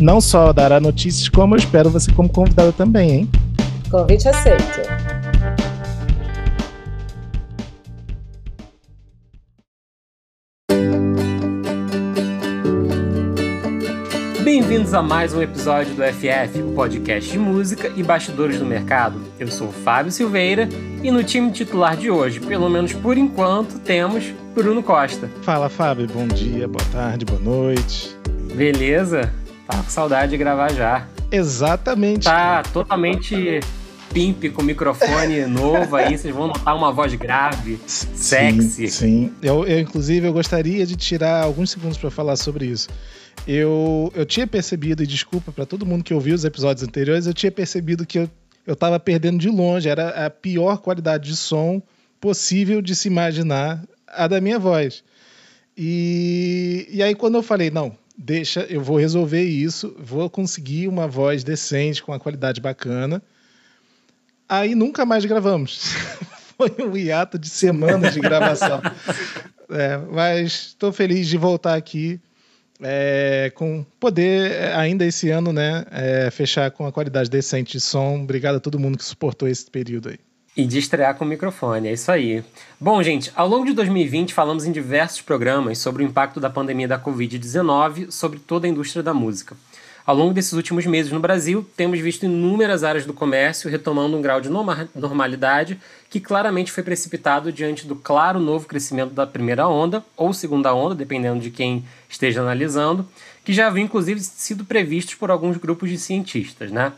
Não só dará notícias, como eu espero você como convidada também, hein? Convite aceito. Bem-vindos a mais um episódio do FF, o podcast de música e bastidores do mercado. Eu sou o Fábio Silveira e no time titular de hoje, pelo menos por enquanto, temos Bruno Costa. Fala, Fábio. Bom dia, boa tarde, boa noite. Beleza? Tá com saudade de gravar já. Exatamente. Tá totalmente pimp com microfone novo aí, vocês vão notar uma voz grave, sexy. Sim, sim. Eu, eu, inclusive, eu gostaria de tirar alguns segundos para falar sobre isso. Eu, eu tinha percebido, e desculpa para todo mundo que ouviu os episódios anteriores, eu tinha percebido que eu, eu tava perdendo de longe, era a pior qualidade de som possível de se imaginar a da minha voz. E, e aí, quando eu falei, não, deixa, eu vou resolver isso, vou conseguir uma voz decente, com uma qualidade bacana Aí nunca mais gravamos. Foi um hiato de semanas de gravação. é, mas estou feliz de voltar aqui é, com poder é, ainda esse ano, né, é, fechar com a qualidade decente de som. Obrigado a todo mundo que suportou esse período aí. E de estrear com o microfone, é isso aí. Bom, gente, ao longo de 2020 falamos em diversos programas sobre o impacto da pandemia da Covid-19 sobre toda a indústria da música. Ao longo desses últimos meses no Brasil, temos visto inúmeras áreas do comércio retomando um grau de normalidade que claramente foi precipitado diante do claro novo crescimento da primeira onda, ou segunda onda, dependendo de quem esteja analisando, que já havia inclusive sido previstos por alguns grupos de cientistas. Né?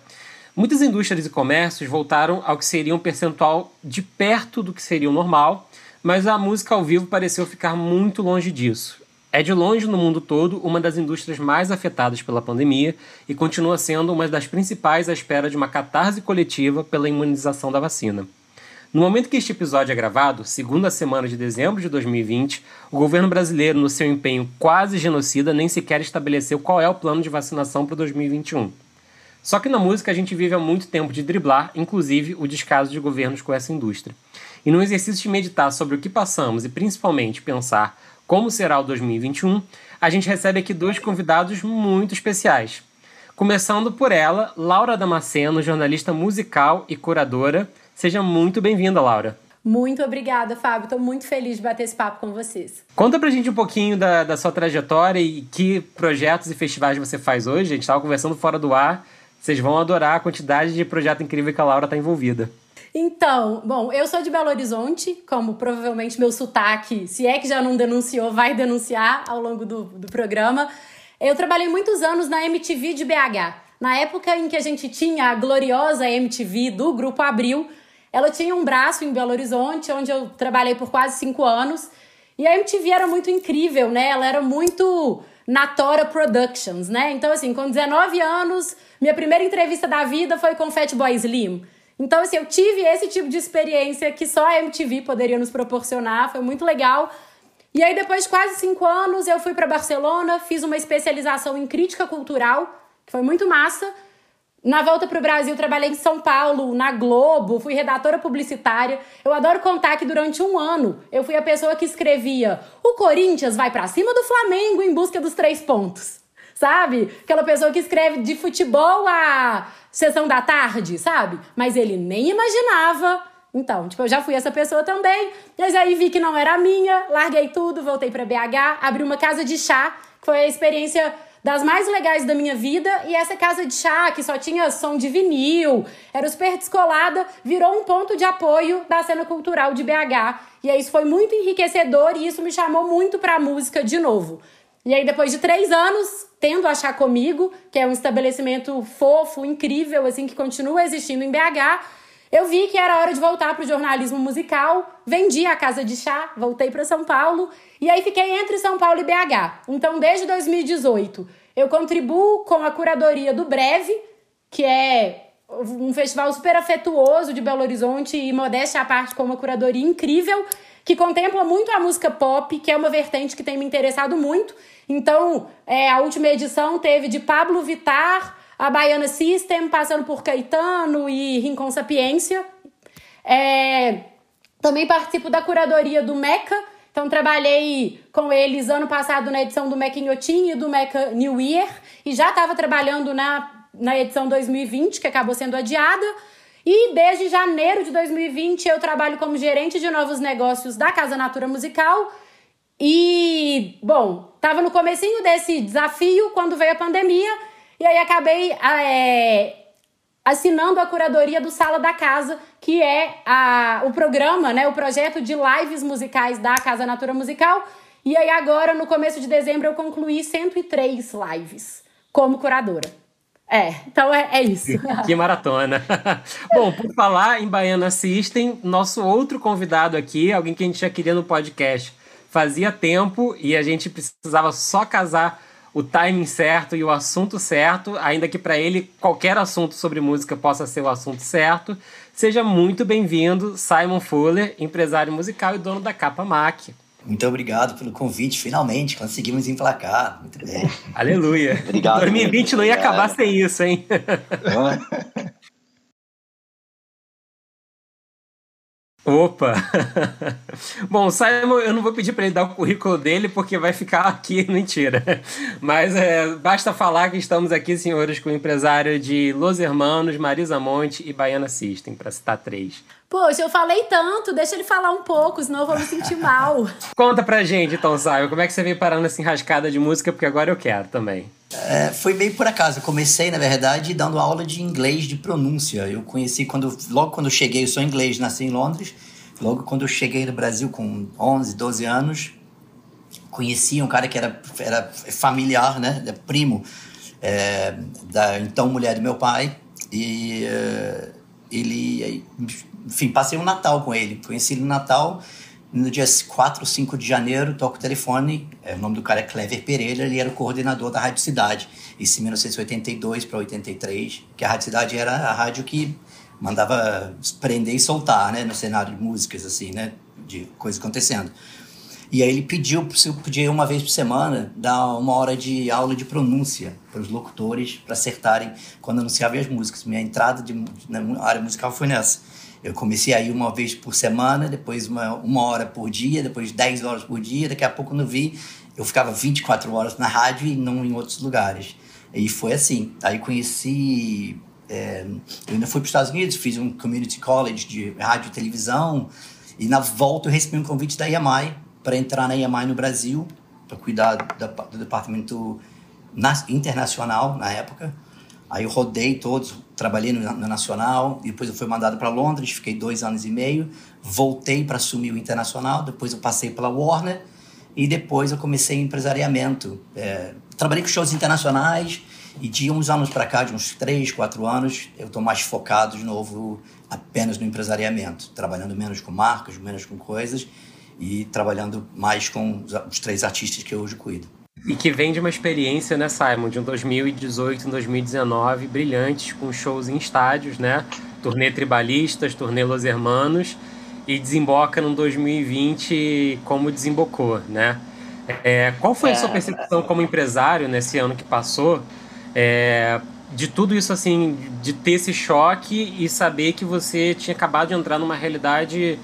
Muitas indústrias e comércios voltaram ao que seria um percentual de perto do que seria o normal, mas a música ao vivo pareceu ficar muito longe disso. É de longe no mundo todo uma das indústrias mais afetadas pela pandemia e continua sendo uma das principais à espera de uma catarse coletiva pela imunização da vacina. No momento que este episódio é gravado, segunda semana de dezembro de 2020, o governo brasileiro, no seu empenho quase genocida, nem sequer estabeleceu qual é o plano de vacinação para 2021. Só que na música a gente vive há muito tempo de driblar, inclusive, o descaso de governos com essa indústria. E no exercício de meditar sobre o que passamos e principalmente pensar como será o 2021, a gente recebe aqui dois convidados muito especiais. Começando por ela, Laura Damasceno, jornalista musical e curadora. Seja muito bem-vinda, Laura. Muito obrigada, Fábio. Estou muito feliz de bater esse papo com vocês. Conta pra gente um pouquinho da, da sua trajetória e que projetos e festivais você faz hoje. A gente estava conversando fora do ar. Vocês vão adorar a quantidade de projeto incrível que a Laura está envolvida. Então, bom, eu sou de Belo Horizonte, como provavelmente meu sotaque, se é que já não denunciou, vai denunciar ao longo do, do programa. Eu trabalhei muitos anos na MTV de BH. Na época em que a gente tinha a gloriosa MTV do Grupo Abril, ela tinha um braço em Belo Horizonte, onde eu trabalhei por quase cinco anos. E a MTV era muito incrível, né? Ela era muito Natora Productions, né? Então, assim, com 19 anos, minha primeira entrevista da vida foi com Fatboy Slim. Então, assim, eu tive esse tipo de experiência que só a MTV poderia nos proporcionar, foi muito legal. E aí, depois de quase cinco anos, eu fui para Barcelona, fiz uma especialização em crítica cultural, que foi muito massa. Na volta para o Brasil, trabalhei em São Paulo, na Globo, fui redatora publicitária. Eu adoro contar que durante um ano eu fui a pessoa que escrevia: o Corinthians vai para cima do Flamengo em busca dos três pontos. Sabe? Aquela pessoa que escreve de futebol a sessão da tarde, sabe? Mas ele nem imaginava. Então, tipo, eu já fui essa pessoa também. Mas aí vi que não era minha, larguei tudo, voltei para BH, abri uma casa de chá, que foi a experiência das mais legais da minha vida. E essa casa de chá, que só tinha som de vinil, era super descolada, virou um ponto de apoio da cena cultural de BH. E aí isso foi muito enriquecedor e isso me chamou muito pra música de novo. E aí, depois de três anos, tendo Achar Comigo, que é um estabelecimento fofo, incrível, assim, que continua existindo em BH, eu vi que era hora de voltar para o jornalismo musical, vendi a casa de chá, voltei para São Paulo, e aí fiquei entre São Paulo e BH. Então, desde 2018, eu contribuo com a curadoria do Breve, que é um festival super afetuoso de Belo Horizonte e modéstia à parte com uma curadoria incrível que contempla muito a música pop, que é uma vertente que tem me interessado muito. Então, é, a última edição teve de Pablo Vitar a Baiana System, passando por Caetano e Rincon Sapiência. É, também participo da curadoria do Meca, então trabalhei com eles ano passado na edição do Meca Inhotim e do Meca New Year, e já estava trabalhando na, na edição 2020, que acabou sendo adiada. E desde janeiro de 2020 eu trabalho como gerente de novos negócios da Casa Natura Musical. E, bom, tava no comecinho desse desafio quando veio a pandemia. E aí acabei é, assinando a curadoria do Sala da Casa, que é a, o programa, né, o projeto de lives musicais da Casa Natura Musical. E aí agora, no começo de dezembro, eu concluí 103 lives como curadora. É, então é, é isso. que maratona. Bom, por falar em Baiana System, nosso outro convidado aqui, alguém que a gente já queria no podcast, fazia tempo e a gente precisava só casar o timing certo e o assunto certo, ainda que para ele qualquer assunto sobre música possa ser o assunto certo. Seja muito bem-vindo, Simon Fuller, empresário musical e dono da Capa Mac. Muito obrigado pelo convite. Finalmente conseguimos emplacar. Muito bem. Aleluia. Obrigado. 2020 não ia acabar sem isso, hein? Opa! Bom, Simon, eu não vou pedir para ele dar o currículo dele porque vai ficar aqui, mentira. Mas é, basta falar que estamos aqui, senhores, com o empresário de Los Hermanos, Marisa Monte e Baiana System, para citar três. Poxa, eu falei tanto, deixa ele falar um pouco, senão eu vou me sentir mal. Conta pra gente, então, Simon, como é que você veio parando nessa enrascada de música, porque agora eu quero também. É, foi bem por acaso. Eu comecei, na verdade, dando aula de inglês de pronúncia. Eu conheci quando, logo quando eu cheguei, eu sou inglês, nasci em Londres. Logo quando eu cheguei no Brasil com 11, 12 anos, conheci um cara que era, era familiar, né, primo é, da então mulher do meu pai. E uh, ele enfim, passei um Natal com ele. Conheci ele no Natal, no dia 4 ou 5 de janeiro, toco o telefone. É, o nome do cara é Clever Pereira, ele era o coordenador da Rádio Cidade. Isso em 1982 para 83, que a Rádio Cidade era a rádio que mandava prender e soltar, né, no cenário de músicas, assim, né, de coisas acontecendo. E aí ele pediu se eu podia uma vez por semana dar uma hora de aula de pronúncia para os locutores para acertarem quando anunciavam as músicas. Minha entrada de, na área musical foi nessa. Eu comecei aí uma vez por semana, depois uma, uma hora por dia, depois 10 horas por dia. Daqui a pouco, eu vi, eu ficava 24 horas na rádio e não em outros lugares. E foi assim. Aí conheci. É, eu ainda fui para os Estados Unidos, fiz um community college de rádio e televisão. E na volta eu recebi um convite da EMI para entrar na EMI no Brasil, para cuidar da, do departamento internacional na época. Aí eu rodei todos, trabalhei no, no Nacional, depois eu fui mandado para Londres, fiquei dois anos e meio, voltei para assumir o Internacional, depois eu passei pela Warner e depois eu comecei empresariamento. É, trabalhei com shows internacionais e de uns anos para cá, de uns três, quatro anos, eu estou mais focado de novo apenas no empresariamento, trabalhando menos com marcas, menos com coisas e trabalhando mais com os, os três artistas que eu hoje cuido. E que vem de uma experiência, né, Simon, de um 2018 e 2019 brilhantes, com shows em estádios, né? Turnê Tribalistas, Turnê Los Hermanos, e desemboca num 2020 como desembocou, né? É, qual foi a sua é. percepção como empresário nesse ano que passou? É, de tudo isso, assim, de ter esse choque e saber que você tinha acabado de entrar numa realidade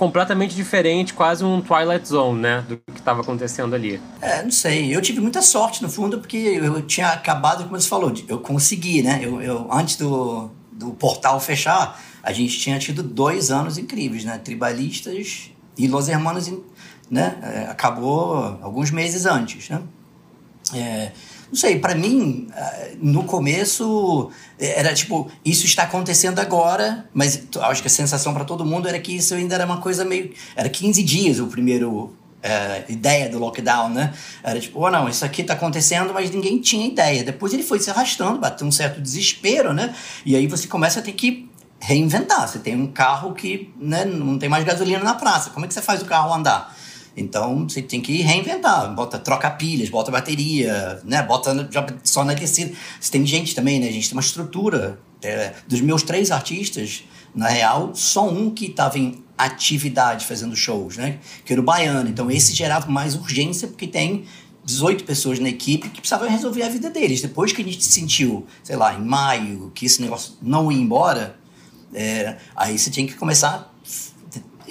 completamente diferente, quase um Twilight Zone, né? Do que estava acontecendo ali. É, não sei. Eu tive muita sorte, no fundo, porque eu tinha acabado, como você falou, eu consegui, né? Eu, eu antes do, do portal fechar, a gente tinha tido dois anos incríveis, né? Tribalistas e Los Hermanos, né? É, acabou alguns meses antes, né? É, não sei, para mim, eh, no começo, eh, era tipo, isso está acontecendo agora, mas acho que a sensação para todo mundo era que isso ainda era uma coisa meio. Era 15 dias o primeiro é, ideia do lockdown, né? Era tipo, oh, não, isso aqui tá acontecendo, mas ninguém tinha ideia. Depois ele foi se arrastando, bateu um certo desespero, né? E aí você começa a ter que reinventar. Você tem um carro que né, não tem mais gasolina na praça. Como é que você faz o carro andar? Então você tem que reinventar, bota, troca pilhas, bota bateria, né? Bota só na descida. Você tem gente também, né? A gente tem uma estrutura. É, dos meus três artistas, na real, só um que estava em atividade fazendo shows, né? Que era o baiano. Então esse gerava mais urgência porque tem 18 pessoas na equipe que precisavam resolver a vida deles. Depois que a gente sentiu, sei lá, em maio, que esse negócio não ia embora, é, aí você tinha que começar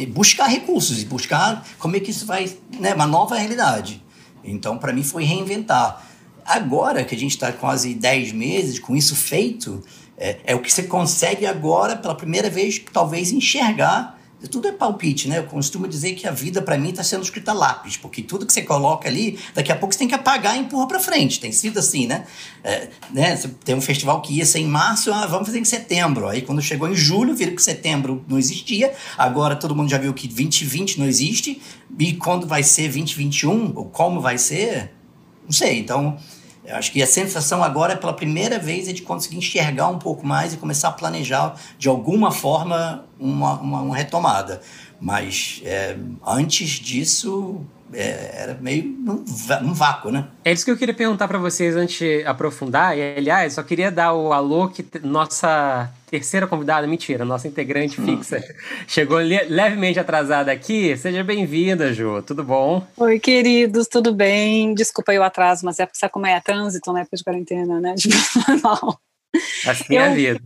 a buscar recursos e buscar como é que isso vai, né, uma nova realidade. Então, para mim, foi reinventar. Agora que a gente está quase 10 meses com isso feito, é, é o que você consegue agora, pela primeira vez, talvez enxergar tudo é palpite, né? Eu costumo dizer que a vida para mim está sendo escrita lápis, porque tudo que você coloca ali, daqui a pouco você tem que apagar e empurra para frente. Tem sido assim, né? É, né? Tem um festival que ia ser em março, ah, vamos fazer em setembro. Aí quando chegou em julho, viram que setembro não existia. Agora todo mundo já viu que 2020 não existe. E quando vai ser 2021, ou como vai ser, não sei. Então, eu acho que a sensação agora é pela primeira vez é de conseguir enxergar um pouco mais e começar a planejar de alguma forma uma, uma, uma retomada. Mas é, antes disso, é, era meio num, num, vácuo, né? É isso que eu queria perguntar para vocês antes de aprofundar. E, aliás, só queria dar o alô que nossa terceira convidada, mentira, nossa integrante hum. fixa, chegou levemente atrasada aqui. Seja bem-vinda, Ju. Tudo bom? Oi, queridos, tudo bem? Desculpa aí o atraso, mas é porque sabe como é, trânsito na época de quarentena, né? De normal. Assim eu, é a vida.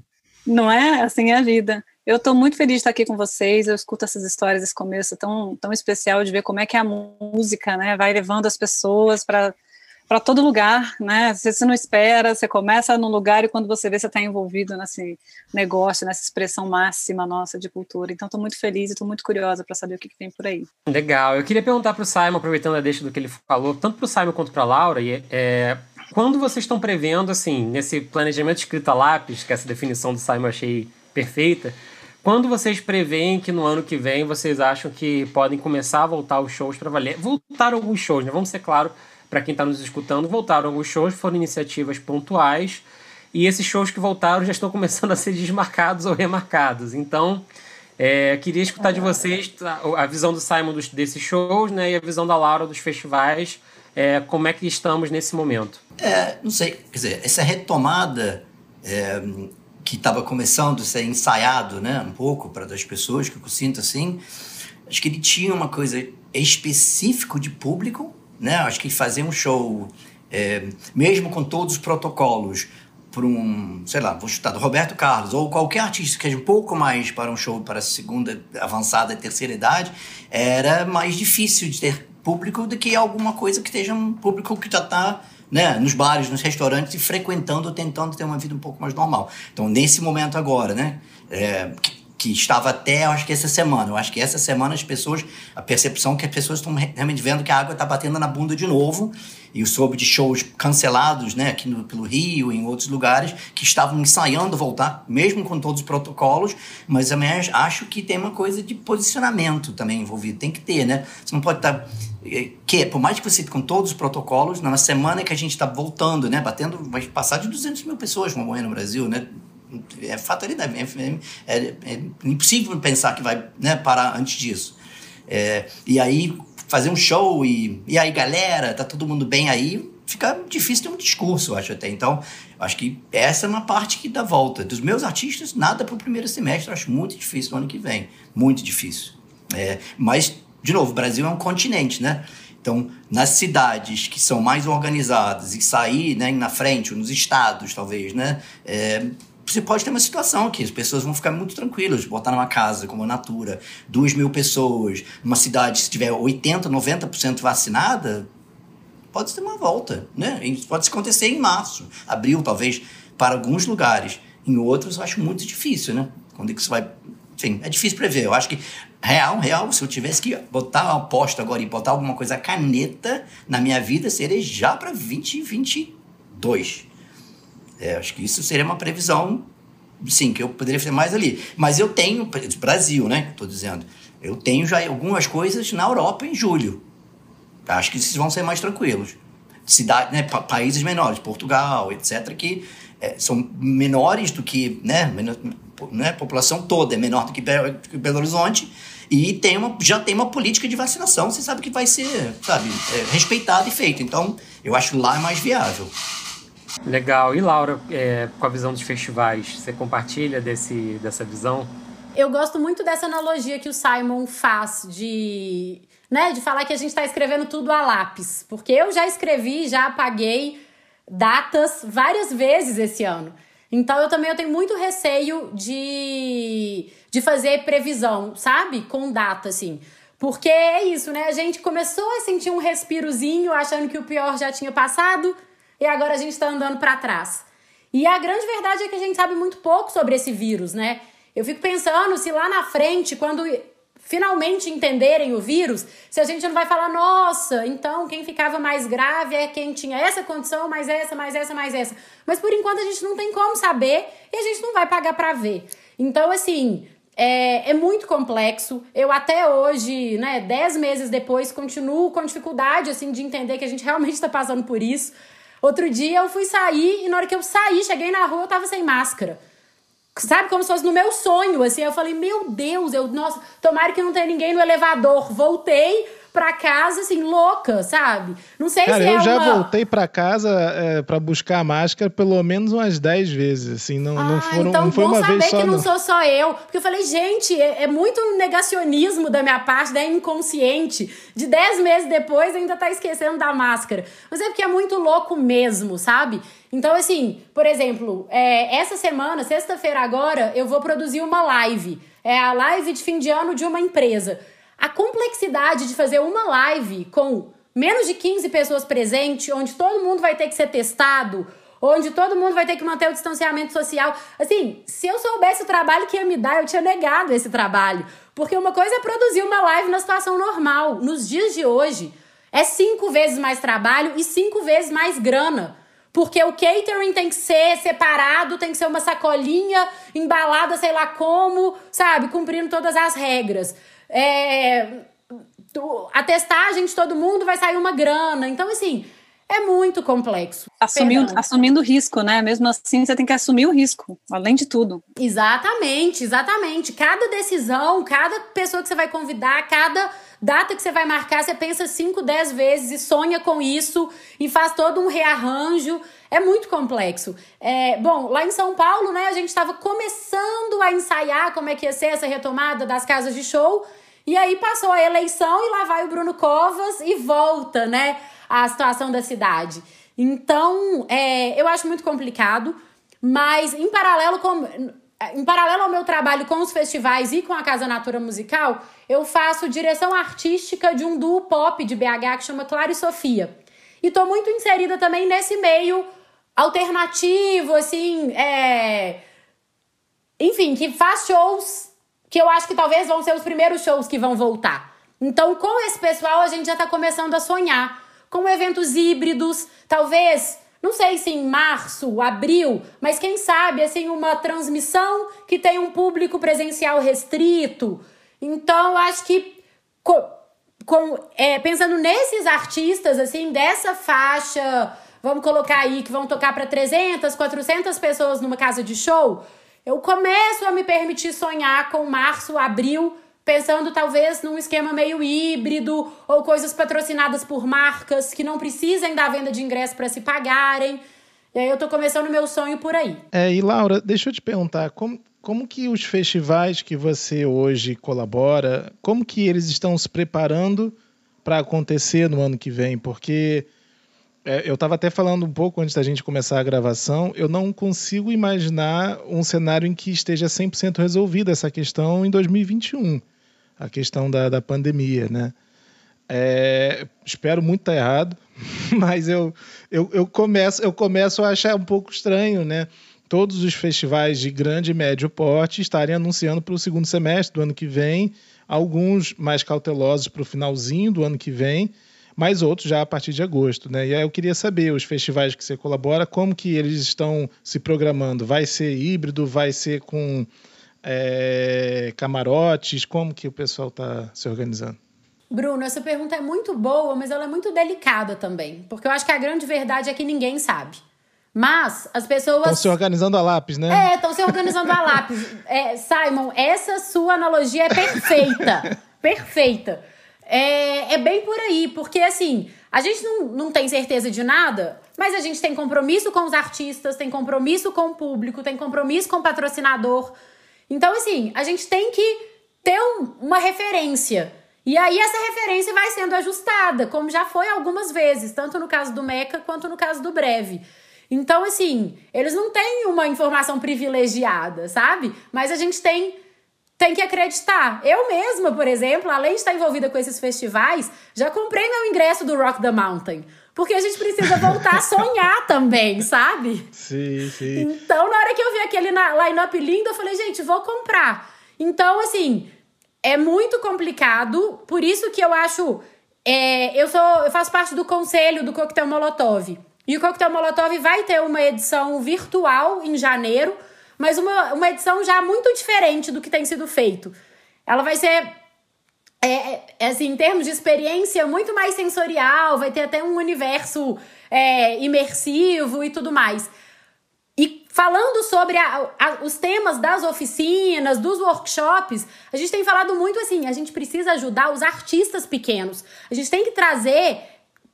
Não é? Assim é a vida. Eu estou muito feliz de estar aqui com vocês. Eu escuto essas histórias, esse começo tão, tão especial de ver como é que a música né, vai levando as pessoas para para todo lugar, né? Você não espera, você começa num lugar e quando você vê, você está envolvido nesse negócio, nessa expressão máxima nossa de cultura. Então, estou muito feliz e estou muito curiosa para saber o que, que, tem por aí. Legal. Eu queria perguntar para o Simon, aproveitando a deixa do que ele falou, tanto para o Simon quanto para a Laura, e, é, quando vocês estão prevendo, assim, nesse planejamento escrito a lápis, que essa definição do Simon eu achei perfeita, quando vocês preveem que no ano que vem vocês acham que podem começar a voltar os shows para valer? Voltaram alguns shows, né? Vamos ser claro para quem está nos escutando, voltaram alguns shows, foram iniciativas pontuais e esses shows que voltaram já estão começando a ser desmarcados ou remarcados. Então, é, queria escutar de vocês a, visão do Simon dos, desses shows, né, e a visão da Laura dos festivais. É, como é que estamos nesse momento? É, não sei, quer dizer, essa retomada é, que estava começando a ser ensaiado, né, um pouco para as pessoas que eu sinto assim, acho que ele tinha uma coisa específico de público, né? Acho que fazer um show, é, mesmo com todos os protocolos, para um, sei lá, vou chutar do Roberto Carlos ou qualquer artista que seja um pouco mais para um show para segunda, avançada e terceira idade, era mais difícil de ter público do que alguma coisa que esteja um público que já está né, nos bares, nos restaurantes e frequentando, tentando ter uma vida um pouco mais normal. Então, nesse momento agora, né, é, que, estava até, acho que essa semana, eu acho que essa semana as pessoas, a percepção é que as pessoas estão realmente vendo que a água está batendo na bunda de novo. E eu soube de shows cancelados, né, aqui no, pelo Rio em outros lugares, que estavam ensaiando voltar, mesmo com todos os protocolos, mas também acho que tem uma coisa de posicionamento também envolvido, tem que ter, né? Você não pode estar tá que por mais que você com todos os protocolos, na semana que a gente está voltando, né, batendo, vai passar de 200 mil pessoas vão morrer no Brasil, né, é fatalidade, é, é, é, impossível pensar que vai né, parar antes disso. É, e aí fazer um show e, e aí galera, tá todo mundo bem aí, fica difícil ter um discurso, eu acho até. Então, acho que essa é uma parte que dá volta. Dos meus artistas, nada para o primeiro semestre, acho muito difícil no ano que vem, muito difícil. É, mas de novo, o Brasil é um continente, né? Então, nas cidades que são mais organizadas e sair né, na frente, ou nos estados, talvez, né? É, você pode ter uma situação que as pessoas vão ficar muito tranquilas, botar numa casa como a Natura, duas mil pessoas, numa cidade, se tiver 80%, 90% vacinada, pode ter uma volta, né? Pode acontecer em março, abril, talvez, para alguns lugares. Em outros, eu acho muito difícil, né? Quando é que isso vai... Enfim, é difícil prever. Eu acho que real, real, se eu tivesse que botar uma aposta agora e botar alguma coisa caneta na minha vida, seria já para 2022. É, acho que isso seria uma previsão, sim, que eu poderia fazer mais ali. Mas eu tenho, Brasil, né, estou dizendo, eu tenho já algumas coisas na Europa em julho. Acho que esses vão ser mais tranquilos. Cidade, né, países menores, Portugal, etc., que é, são menores do que, né, menor, né, população toda é menor do que Belo Horizonte, E tem uma, já tem uma política de vacinação, você sabe que vai ser, sabe, é, respeitado e feito. Então, eu acho que lá é mais viável. Legal. E Laura, é, com a visão dos festivais, você compartilha desse, dessa visão? Eu gosto muito dessa analogia que o Simon faz de, né, de falar que a gente está escrevendo tudo a lápis. Porque eu já escrevi, já apaguei datas várias vezes esse ano. Então eu também eu tenho muito receio de, de fazer previsão, sabe? Com data, assim. Porque é isso, né? A gente começou a sentir um respirozinho, achando que o pior já tinha passado, e agora a gente tá andando para trás. E a grande verdade é que a gente sabe muito pouco sobre esse vírus, né? Eu fico pensando se lá na frente, quando finalmente entenderem o vírus, se a gente não vai falar, nossa, então quem ficava mais grave é quem tinha essa condição, mais essa, mais essa, mais essa. Mas por enquanto a gente não tem como saber e a gente não vai pagar para ver. Então, assim, é, é, muito complexo. Eu até hoje, né, dez meses depois, continuo com dificuldade, assim, de entender que a gente realmente está passando por isso. Outro dia eu fui sair e na hora que eu saí, cheguei na rua, eu tava sem máscara. Sabe, como se fosse no meu sonho, assim. Eu falei, meu Deus, eu, nossa, tomara que não tenha ninguém no elevador. Voltei pra casa, assim, louca, sabe? Não sei Cara, se eu é já uma... voltei pra casa é, para buscar a máscara pelo menos umas 10 vezes, assim, não, ah, não, foram, então não foi bom uma saber vez só, que não, não. sou só eu. Porque eu falei, gente, é, é muito negacionismo da minha parte, da inconsciente. De 10 meses depois ainda tá esquecendo da máscara. Mas é porque é muito louco mesmo, sabe? Então, assim, por exemplo, é, essa semana, sexta-feira agora, eu vou produzir uma live. É a live de fim de ano de uma empresa. A complexidade de fazer uma live com menos de 15 pessoas presentes, onde todo mundo vai ter que ser testado, onde todo mundo vai ter que manter o distanciamento social. Assim, se eu soubesse o trabalho que ia me dar, eu tinha negado esse trabalho. Porque uma coisa é produzir uma live na situação normal. Nos dias de hoje, é cinco vezes mais trabalho e cinco vezes mais grana. Porque o catering tem que ser separado, tem que ser uma sacolinha embalada, sei lá como, sabe? Cumprindo todas as regras. É, a testagem de todo mundo vai sair uma grana. Então, assim, é muito complexo. Assumindo, assumindo o risco, né? Mesmo assim, você tem que assumir o risco, além de tudo. Exatamente, exatamente. Cada decisão, cada pessoa que você vai convidar, cada data que você vai marcar, você pensa 5, 10 vezes e sonha com isso e faz todo um rearranjo. É muito complexo. É, bom, lá em São Paulo, né, a gente estava começando a ensaiar como é que ia ser essa retomada das casas de show. E aí passou a eleição e lá vai o Bruno Covas e volta, né, a situação da cidade. Então, é, eu acho muito complicado, mas em paralelo com em paralelo ao meu trabalho com os festivais e com a Casa Natura Musical, eu faço direção artística de um duo pop de BH que chama Clara e Sofia. E tô muito inserida também nesse meio alternativo, assim, é... enfim, que faz shows que eu acho que talvez vão ser os primeiros shows que vão voltar. Então, com esse pessoal, a gente já tá começando a sonhar com eventos híbridos, talvez, não sei se em março, abril, mas quem sabe, assim, uma transmissão que tem um público presencial restrito. Então, acho que com, com é, pensando nesses artistas, assim, dessa faixa, vamos colocar aí, que vão tocar para 300, 400 pessoas numa casa de show, eu começo a me permitir sonhar com março, abril, pensando talvez num esquema meio híbrido ou coisas patrocinadas por marcas que não precisem da venda de ingresso para se pagarem. E aí eu tô começando meu sonho por aí. É, e Laura, deixa eu te perguntar, como, como que os festivais que você hoje colabora, como que eles estão se preparando para acontecer no ano que vem? Porque é, eu estava até falando um pouco antes da gente começar a gravação, eu não consigo imaginar um cenário em que esteja 100% resolvida essa questão em 2021, a questão da, da pandemia, né? É, espero muito estar errado, mas eu, eu, eu, começo, eu começo a achar um pouco estranho, né? Todos os festivais de grande e médio porte estarem anunciando para o segundo semestre do ano que vem, alguns mais cautelosos para o finalzinho do ano que vem, mas outros já a partir de agosto, né? E aí eu queria saber, os festivais que você colabora, como que eles estão se programando? Vai ser híbrido? Vai ser com é, camarotes? Como que o pessoal está se organizando? Bruno, essa pergunta é muito boa, mas ela é muito delicada também. Porque eu acho que a grande verdade é que ninguém sabe. Mas as pessoas. Estão se organizando a lápis, né? É, estão se organizando a lápis. É, Simon, essa sua analogia é perfeita. perfeita. É, é bem por aí, porque assim, a gente não, não tem certeza de nada, mas a gente tem compromisso com os artistas, tem compromisso com o público, tem compromisso com o patrocinador. Então, assim, a gente tem que ter um, uma referência. E aí essa referência vai sendo ajustada, como já foi algumas vezes, tanto no caso do Meca quanto no caso do Breve. Então, assim, eles não têm uma informação privilegiada, sabe? Mas a gente tem tem que acreditar. Eu mesma, por exemplo, além de estar envolvida com esses festivais, já comprei meu ingresso do Rock the Mountain. Porque a gente precisa voltar a sonhar também, sabe? Sim, sim. Então, na hora que eu vi aquele line-up lindo, eu falei, gente, vou comprar. Então, assim, é muito complicado. Por isso que eu acho. É, eu, sou, eu faço parte do conselho do Coquetel Molotov. E o Coquetel Molotov vai ter uma edição virtual em janeiro mas uma, uma edição já muito diferente do que tem sido feito. Ela vai ser, é, é, assim, em termos de experiência, muito mais sensorial, vai ter até um universo é, imersivo e tudo mais. E falando sobre a, a, os temas das oficinas, dos workshops, a gente tem falado muito assim: a gente precisa ajudar os artistas pequenos. A gente tem que trazer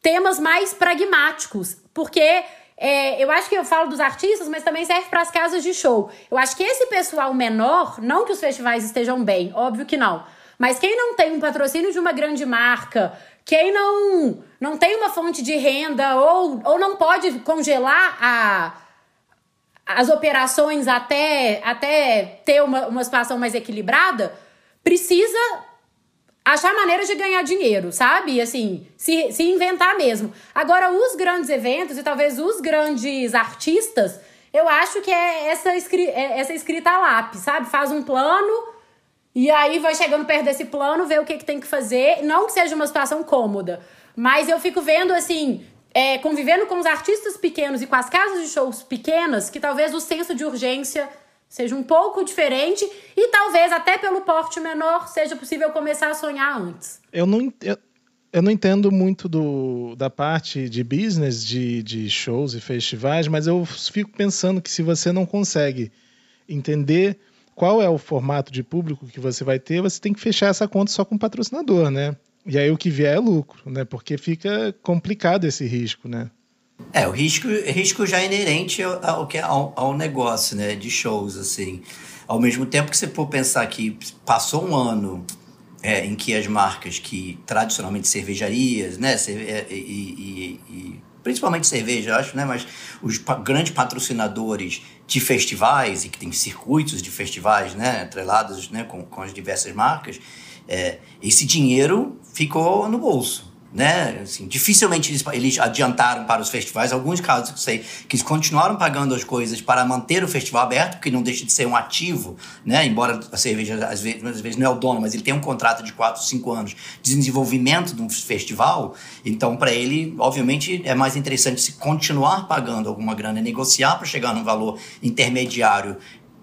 temas mais pragmáticos, porque é, eu acho que eu falo dos artistas, mas também serve para as casas de show. Eu acho que esse pessoal menor, não que os festivais estejam bem, óbvio que não. Mas quem não tem um patrocínio de uma grande marca, quem não, não tem uma fonte de renda ou, ou não pode congelar a, as operações até, até ter uma, uma situação mais equilibrada, precisa achar maneiras de ganhar dinheiro, sabe? Assim, se, se inventar mesmo. Agora, os grandes eventos e talvez os grandes artistas, eu acho que é essa, escri é essa escrita a lápis, sabe? Faz um plano e aí vai chegando perto desse plano, vê o que, que tem que fazer. Não que seja uma situação cômoda, mas eu fico vendo, assim, é, convivendo com os artistas pequenos e com as casas de shows pequenas, que talvez o senso de urgência seja um pouco diferente e talvez até pelo porte menor seja possível começar a sonhar antes. Eu não, eu, eu não entendo muito do, da parte de business de, de shows e festivais, mas eu fico pensando que se você não consegue entender qual é o formato de público que você vai ter, você tem que fechar essa conta só com o patrocinador, né? E aí o que vier é lucro, né? Porque fica complicado esse risco, né? É, o risco, risco já é inerente ao, ao, ao, ao negócio, né, de shows, assim. Ao mesmo tempo que você for pensar que passou um ano é, em que as marcas que tradicionalmente cervejarias, né, é, e, e, e, principalmente cerveja, acho, né, mas os pa grandes patrocinadores de festivais e que tem circuitos de festivais, né, atrelados, né, com, com as diversas marcas, é, esse dinheiro ficou no bolso né? Assim, dificilmente eles, eles adiantaram para os festivais. Alguns casos eu sei que eles continuaram pagando as coisas para manter o festival aberto, porque não deixa de ser um ativo, né? Embora a cerveja às vezes, às vezes não é o dono, mas ele tem um contrato de 4, 5 anos de desenvolvimento de um festival. Então, para ele, obviamente, é mais interessante se continuar pagando alguma grana, negociar para chegar num valor intermediário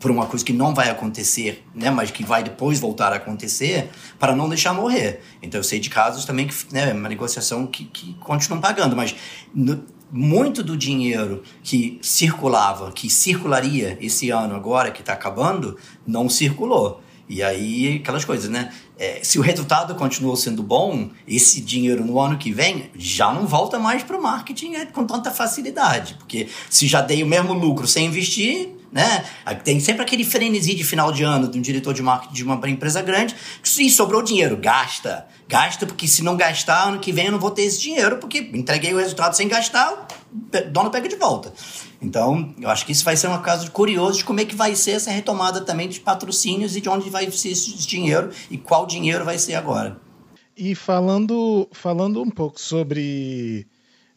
por uma coisa que não vai acontecer, né, mas que vai depois voltar a acontecer, para não deixar morrer. Então eu sei de casos também que né, uma negociação que, que continuam pagando, mas no, muito do dinheiro que circulava, que circularia esse ano agora que está acabando, não circulou. E aí, aquelas coisas, né? É, se o resultado continuou sendo bom, esse dinheiro no ano que vem já não volta mais para o marketing com tanta facilidade. Porque se já dei o mesmo lucro sem investir, né? Tem sempre aquele frenesi de final de ano de um diretor de marketing de uma empresa grande. Se sobrou dinheiro, gasta. Gasta, porque se não gastar, ano que vem eu não vou ter esse dinheiro, porque entreguei o resultado sem gastar, o dono pega de volta. Então, eu acho que isso vai ser um caso curioso de como é que vai ser essa retomada também de patrocínios e de onde vai ser esse dinheiro e qual dinheiro vai ser agora. E falando, falando um pouco sobre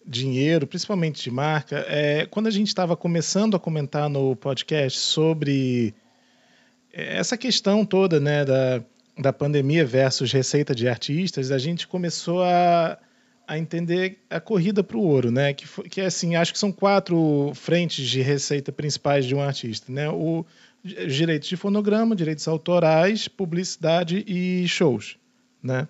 dinheiro, principalmente de marca, é, quando a gente estava começando a comentar no podcast sobre é, essa questão toda né, da, da pandemia versus receita de artistas, a gente começou a, a entender a corrida para o ouro, né? Que, que assim, acho que são quatro frentes de receita principais de um artista, né? O direitos de fonograma, direitos autorais, publicidade e shows, né?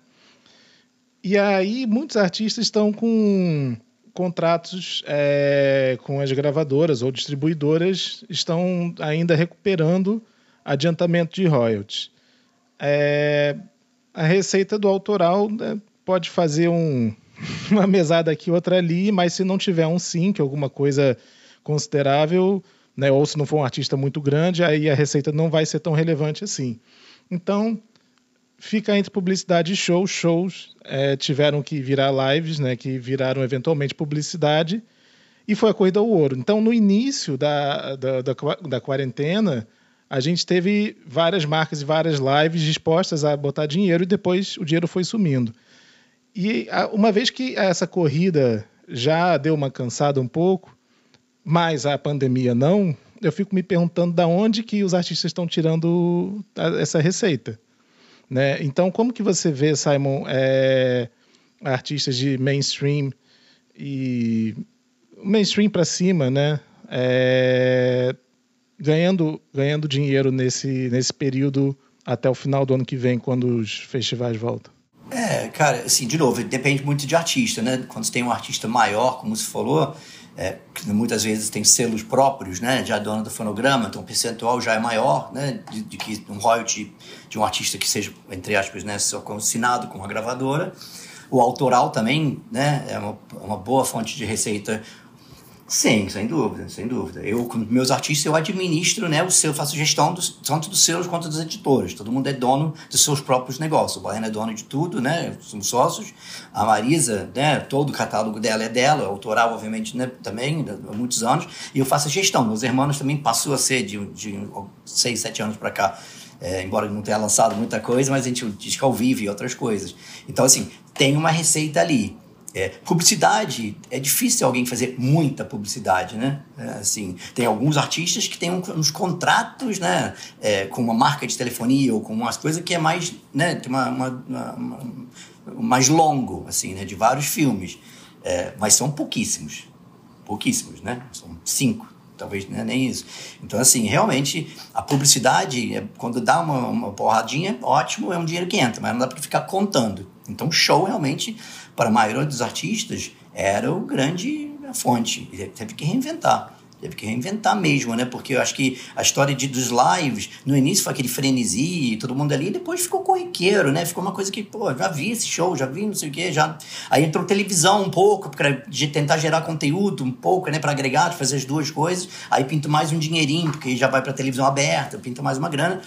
E aí muitos artistas estão com contratos é, com as gravadoras ou distribuidoras estão ainda recuperando adiantamento de royalties. É, a receita do autoral né, pode fazer um, uma mesada aqui, outra ali, mas se não tiver um sync, alguma coisa considerável, né, ou se não for um artista muito grande, aí a receita não vai ser tão relevante assim. Então, fica entre publicidade e show. Shows é, tiveram que virar lives, né, que viraram eventualmente publicidade, e foi a corrida ao ouro. Então, no início da, da, da, da quarentena, a gente teve várias marcas e várias lives dispostas a botar dinheiro e depois o dinheiro foi sumindo. E uma vez que essa corrida já deu uma cansada um pouco, mas a pandemia não, eu fico me perguntando da onde que os artistas estão tirando essa receita. Né? Então, como que você vê, Simon, é, artistas de mainstream e mainstream para cima, né? É, ganhando, ganhando dinheiro nesse, nesse período até o final do ano que vem, quando os festivais voltam? É, cara, assim, de novo, depende muito de artista, né? Quando você tem um artista maior, como você falou, é, que muitas vezes tem selos próprios, né, já dono do fonograma, então o percentual já é maior, né, de, de, que um royalty de um artista que seja, entre aspas, né, só assinado com uma gravadora. O autoral também, né, é uma, uma boa fonte de receita Sim, sem dúvida, sem dúvida. Eu, com meus artistas, eu administro, né, o seu, faço gestão dos, tanto dos seus quanto dos editores. Todo mundo é dono dos seus próprios negócios. O Baiano é dono de tudo, né, somos sócios. A Marisa, né, todo o catálogo dela é dela, autoral, obviamente, né, também, há muitos anos. E eu faço a gestão. Meus irmãos também passou a ser de, de seis, sete anos para cá. É, embora não tenha lançado muita coisa, mas a gente diz que ao vivo e outras coisas. Então, assim, tem uma receita ali. É, publicidade, é difícil alguém fazer muita publicidade, né? É, assim, tem alguns artistas que têm uns contratos, né? É, com uma marca de telefonia ou com umas coisas que é mais, né? Tem uma, uma, uma, uma mais longo, assim, né? De vários filmes. É, mas são pouquíssimos. Pouquíssimos, né? São cinco, talvez né? nem isso. Então, assim, realmente, a publicidade, é, quando dá uma, uma porradinha, ótimo, é um dinheiro que entra, mas não dá para ficar contando. Então, show realmente para a maioria dos artistas, era o grande fonte. Ele teve que reinventar. Teve que reinventar mesmo, né? Porque eu acho que a história de, dos lives, no início foi aquele frenesi, todo mundo ali, e depois ficou corriqueiro, né? Ficou uma coisa que, pô, já vi esse show, já vi não sei o quê, já... Aí entrou televisão um pouco, para tentar gerar conteúdo um pouco, né? Para agregar, fazer as duas coisas. Aí pinto mais um dinheirinho, porque já vai para televisão aberta, pinto mais uma grana.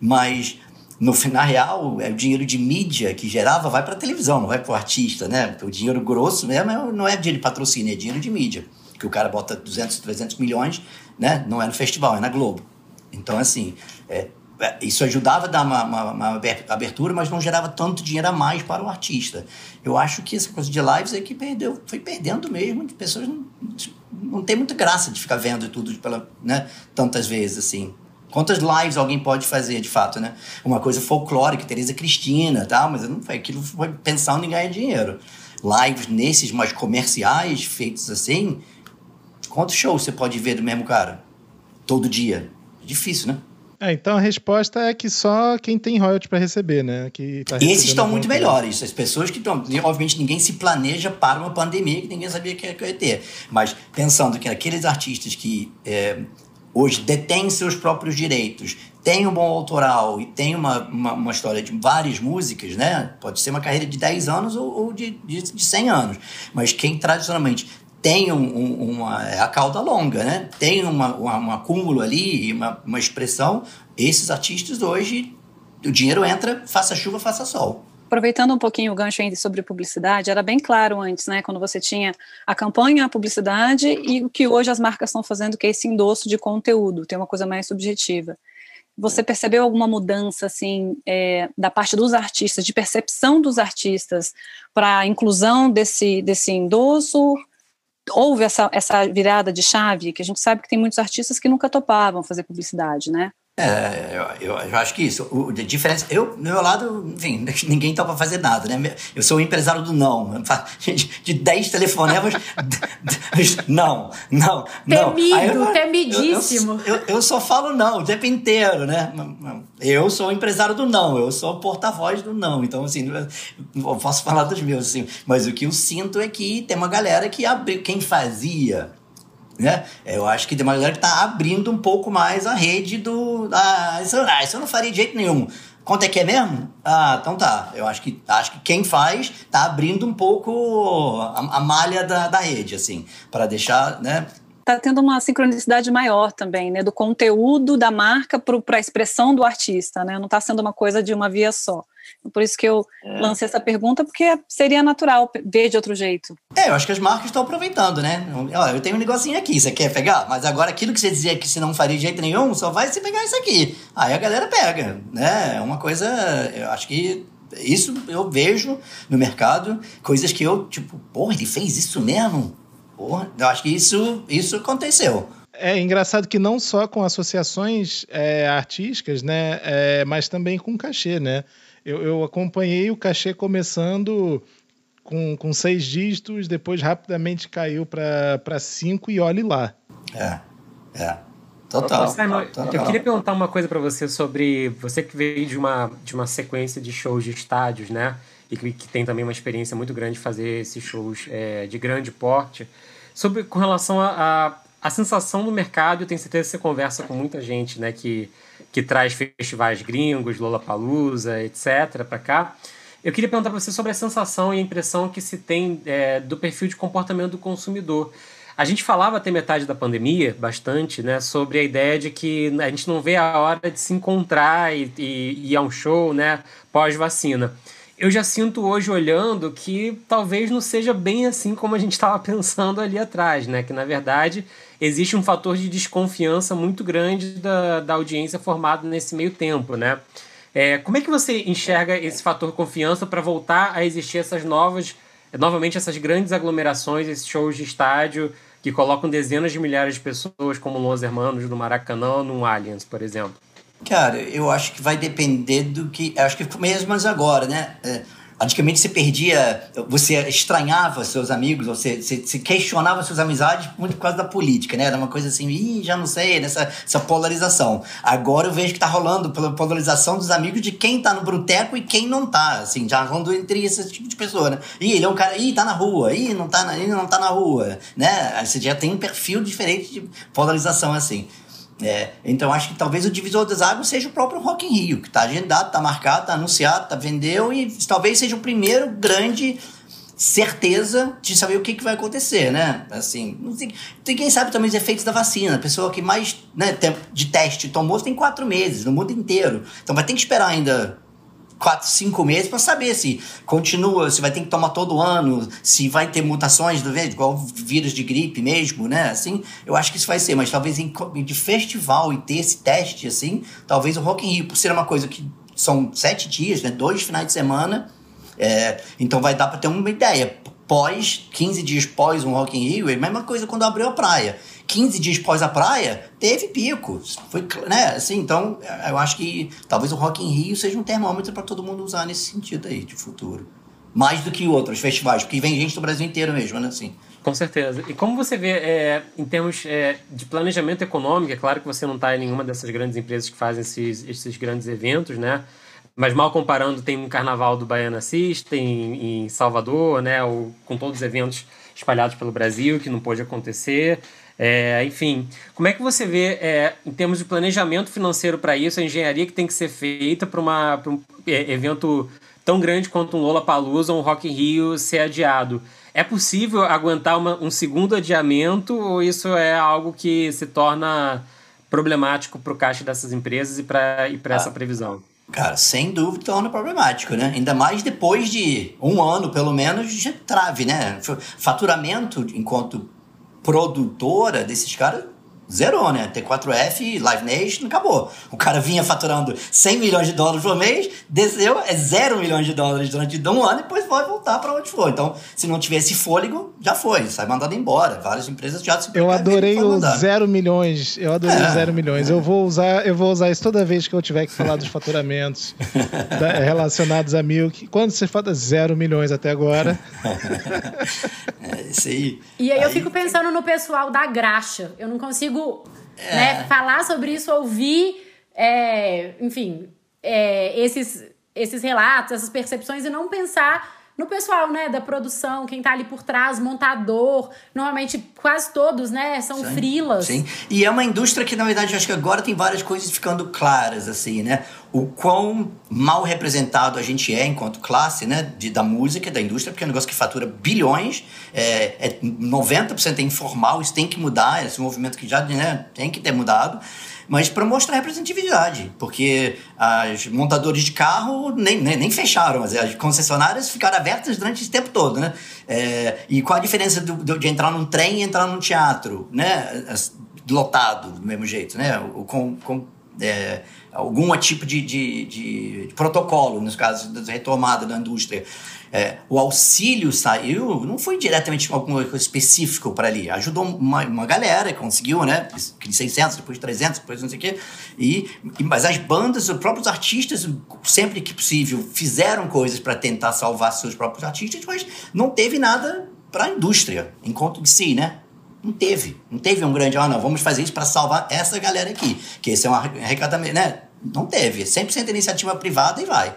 Mas no final real, é o dinheiro de mídia que gerava vai para a televisão, não vai para o artista, né? O dinheiro grosso mesmo é, não é dinheiro de patrocínio, é dinheiro de mídia. Que o cara bota 200, 300 milhões, né? Não é no festival, é na Globo. Então, assim, é, é, isso ajudava a dar uma, uma, uma, abertura, mas não gerava tanto dinheiro a mais para o artista. Eu acho que essa coisa de lives é que perdeu, foi perdendo mesmo, de pessoas não, não tem muita graça de ficar vendo tudo pela, né, tantas vezes, assim. Quantas lives alguém pode fazer, de fato, né? Uma coisa folclórica, Tereza Cristina, tá? Mas não foi aquilo foi pensando em ganhar dinheiro. Lives nesses mais comerciais, feitos assim, quantos shows você pode ver do mesmo cara? Todo dia. Difícil, né? É, então a resposta é que só quem tem royalties para receber, né? Que tá Esses estão muito melhores. As pessoas que estão. Obviamente, ninguém se planeja para uma pandemia que ninguém sabia que ia ter. Mas pensando que aqueles artistas que é, hoje detém seus próprios direitos, tem um bom autoral e tem uma, uma, uma, história de várias músicas, né? Pode ser uma carreira de 10 anos ou, ou de, de, de 100 anos. Mas quem tradicionalmente tem um, um, uma é a cauda longa, né? Tem uma, uma, um acúmulo ali, uma, uma expressão. Esses artistas hoje, o dinheiro entra, faça chuva, faça sol. Aproveitando um pouquinho o gancho ainda sobre publicidade, era bem claro antes, né, quando você tinha a campanha, a publicidade e o que hoje as marcas estão fazendo, que é esse endosso de conteúdo, tem uma coisa mais subjetiva. Você percebeu alguma mudança, assim, é, da parte dos artistas, de percepção dos artistas para a inclusão desse, desse endosso? Houve essa, essa virada de chave, que a gente sabe que tem muitos artistas que nunca topavam fazer publicidade, né? É, eu, eu, acho que isso. O, a diferença. Eu, do meu lado, enfim, ninguém tá pra fazer nada, né? Eu sou o empresário do não. De 10 telefonemas, não, não, não. Temido, eu, temidíssimo. Eu, eu, eu, só falo não o tempo inteiro, né? Eu sou o empresário do não, eu sou o porta-voz do não. Então, assim, eu posso falar dos meus, assim. Mas o que eu sinto é que tem uma galera que abriu. Quem fazia né? Eu acho que tem uma galera que está abrindo um pouco mais a rede do. Ah, isso, ah, isso eu não faria de jeito nenhum. Quanto é que é mesmo? Ah, então tá. Eu acho que, acho que quem faz tá abrindo um pouco a, a malha da, da rede, assim, para deixar, né? Tá tendo uma sincronicidade maior também, né? Do conteúdo da marca para a expressão do artista, né? Não está sendo uma coisa de uma via só. Por isso que eu é. lancei essa pergunta, porque seria natural ver de outro jeito. É, eu acho que as marcas estão aproveitando, né? Olha, eu tenho um negocinho aqui, você quer pegar? Mas agora aquilo que você dizia que você não faria de jeito nenhum, só vai se pegar isso aqui. Aí a galera pega, né? É uma coisa, eu acho que isso eu vejo no mercado, coisas que eu, tipo, porra, ele fez isso mesmo? Porra, eu acho que isso, isso aconteceu. É engraçado que não só com associações é, artísticas, né, é, mas também com cachê, né? Eu, eu acompanhei o cachê começando com, com seis dígitos, depois rapidamente caiu para cinco e olhe lá. É, é. Total. Simon, total. Eu queria perguntar uma coisa para você sobre você que veio de uma, de uma sequência de shows de estádios, né? E que, que tem também uma experiência muito grande de fazer esses shows é, de grande porte. Sobre com relação a, a, a sensação do mercado, eu tenho certeza que você conversa com muita gente, né? Que que traz festivais gringos, Lollapalooza, etc., para cá. Eu queria perguntar para você sobre a sensação e a impressão que se tem é, do perfil de comportamento do consumidor. A gente falava até metade da pandemia, bastante, né, sobre a ideia de que a gente não vê a hora de se encontrar e, e, ir a um show, né, pós-vacina. Eu já sinto hoje olhando que talvez não seja bem assim como a gente estava pensando ali atrás, né, que na verdade existe um fator de desconfiança muito grande da, da audiência formada nesse meio tempo, né? É, como é que você enxerga esse fator confiança para voltar a existir essas novas, novamente essas grandes aglomerações, esses shows de estádio que colocam dezenas de milhares de pessoas, como Los Hermanos no Maracanã, no Allianz, por exemplo? Cara, eu acho que vai depender do que. Acho que mesmo agora, né? É Antigamente você perdia, você estranhava seus amigos, você, você, você, questionava suas amizades muito por causa da política, né? Era uma coisa assim, Ih, já não sei, nessa essa polarização. Agora eu vejo que tá rolando pela polarização dos amigos de quem tá no boteco e quem não tá, assim, já rolando entre esse tipo de pessoa, né? Ih, ele é um cara, ih, tá na rua, ih, não tá na, ele não tá na rua, né? Você já tem um perfil diferente de polarização, assim. É, então acho que talvez o divisor das águas seja o próprio Rock in Rio, que está agendado, está marcado, está anunciado, está vendeu e talvez seja o primeiro grande certeza de saber o que, que vai acontecer, né? Assim, não sei, quem sabe também os efeitos da vacina. A pessoa que mais né, tempo de teste tomou tem quatro meses no mundo inteiro. Então vai ter que esperar ainda quatro, cinco meses para saber se continua, se vai ter que tomar todo ano, se vai ter mutações do vírus, igual vírus de gripe mesmo, né? Assim, eu acho que isso vai ser, mas talvez em, de festival e ter esse teste, assim, talvez o Rock in Rio, por ser uma coisa que são sete dias, né? Dois finais de semana, é, então vai dar para ter uma ideia. Pós, 15 dias pós um Rock in Rio, é a mesma coisa quando abriu a praia. 15 dias pós a praia, teve pico. Foi, né? Assim, então, eu acho que talvez o Rock in Rio seja um termômetro para todo mundo usar nesse sentido aí, de futuro. Mais do que outros festivais, porque vem gente do Brasil inteiro mesmo, né? Assim. Com certeza. E como você vê, é, em termos é, de planejamento econômico, é claro que você não está em nenhuma dessas grandes empresas que fazem esses, esses grandes eventos, né? Mas mal comparando, tem um carnaval do Baiana System em Salvador, né? O, com todos os eventos espalhados pelo Brasil, que não pôde acontecer. É, enfim, como é que você vê, é, em termos de planejamento financeiro para isso, a engenharia que tem que ser feita para um é, evento tão grande quanto um Lola Palusa ou um Rock in Rio ser adiado? É possível aguentar uma, um segundo adiamento ou isso é algo que se torna problemático para o caixa dessas empresas e para e ah, essa previsão? Cara, sem dúvida torna problemático, né? Ainda mais depois de um ano, pelo menos, de trave, né? Faturamento, enquanto produtora desses caras zerou, né? T4F, Live Nation, acabou. O cara vinha faturando 100 milhões de dólares por mês, desceu, é 0 milhões de dólares durante um ano, e depois vai voltar para onde for. Então, se não tiver esse fôlego, já foi, sai mandado embora. Várias empresas já se Eu adorei o zero milhões, eu adorei é, zero milhões. É. Eu, vou usar, eu vou usar isso toda vez que eu tiver que falar dos faturamentos da, relacionados a Milk. Quando você fala zero milhões até agora. é isso aí. E aí, aí eu fico pensando no pessoal da graxa. Eu não consigo é. né, falar sobre isso, ouvir, é, enfim, é, esses, esses relatos, essas percepções e não pensar no pessoal, né, da produção, quem tá ali por trás, montador, normalmente quase todos, né, são sim, frilas. Sim, e é uma indústria que, na verdade, acho que agora tem várias coisas ficando claras, assim, né, o quão mal representado a gente é enquanto classe, né, de, da música, da indústria, porque é um negócio que fatura bilhões, é, é 90% é informal, isso tem que mudar, esse movimento que já, né, tem que ter mudado, mas para mostrar representatividade, porque as montadores de carro nem, nem, nem, fecharam, as concessionárias ficaram abertas durante esse tempo todo, né? É, e qual a diferença do, do, de entrar num trem e entrar num teatro, né? Lotado, do mesmo jeito, né? Com, com é, algum tipo de, de, de, de protocolo, nos casos da retomada da indústria. É, o auxílio saiu, não foi diretamente alguma coisa específica para ali. Ajudou uma, uma galera, conseguiu, né? De 600, depois 300, depois não sei o quê. E, mas as bandas, os próprios artistas, sempre que possível, fizeram coisas para tentar salvar seus próprios artistas, mas não teve nada para a indústria, enquanto de si, né? Não teve. Não teve um grande, ah, não, vamos fazer isso para salvar essa galera aqui. Que esse é um arrecadamento, né? Não teve. 100% iniciativa privada e vai.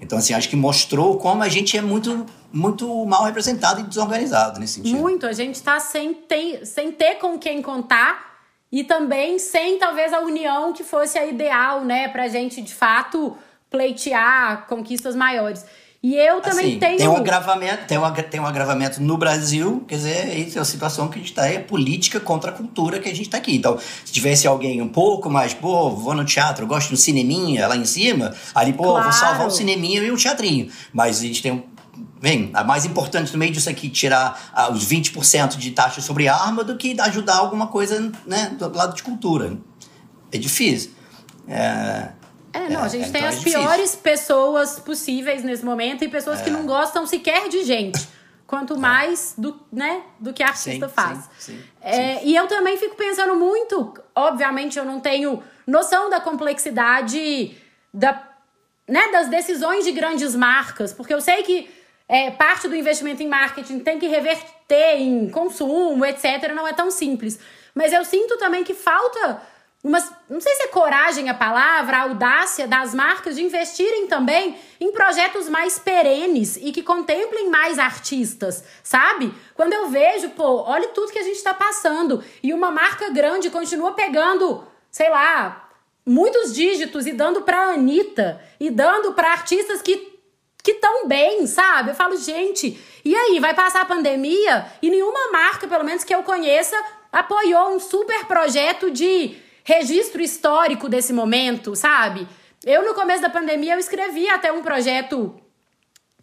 Então, assim, acho que mostrou como a gente é muito, muito mal representado e desorganizado nesse sentido. Muito. A gente está sem sem ter com quem contar e também sem, talvez, a união que fosse a ideal, né? Para a gente, de fato, pleitear conquistas maiores. E eu também assim, tenho. Tem um agravamento, tem um, tem um agravamento no Brasil, quer dizer, essa é a situação que a gente está, é política contra a cultura que a gente está aqui. Então, se tivesse alguém um pouco mais, pô, vou no teatro, gosto de um cineminha lá em cima, ali, pô, claro. vou salvar o cineminha e o teatrinho. Mas a gente tem um. Vem, a mais importante no meio disso aqui, tirar ah, os 20% de taxa sobre arma do que ajudar alguma coisa né, do lado de cultura. É difícil. É, é, não, a gente é, tem então as é piores pessoas possíveis nesse momento e pessoas que é. não gostam sequer de gente. Quanto é. mais do, né, do que a artista sim, faz. Sim, sim, é, e eu também fico pensando muito, obviamente eu não tenho noção da complexidade da, né, das decisões de grandes marcas, porque eu sei que é, parte do investimento em marketing tem que reverter em consumo, etc. Não é tão simples. Mas eu sinto também que falta uma, não sei se é coragem a palavra, a audácia das marcas de investirem também em projetos mais perenes e que contemplem mais artistas, sabe? Quando eu vejo, pô, olha tudo que a gente está passando e uma marca grande continua pegando, sei lá, muitos dígitos e dando para Anitta e dando para artistas que que tão bem, sabe? Eu falo, gente, e aí, vai passar a pandemia e nenhuma marca, pelo menos que eu conheça, apoiou um super projeto de registro histórico desse momento, sabe? Eu, no começo da pandemia, eu escrevi até um projeto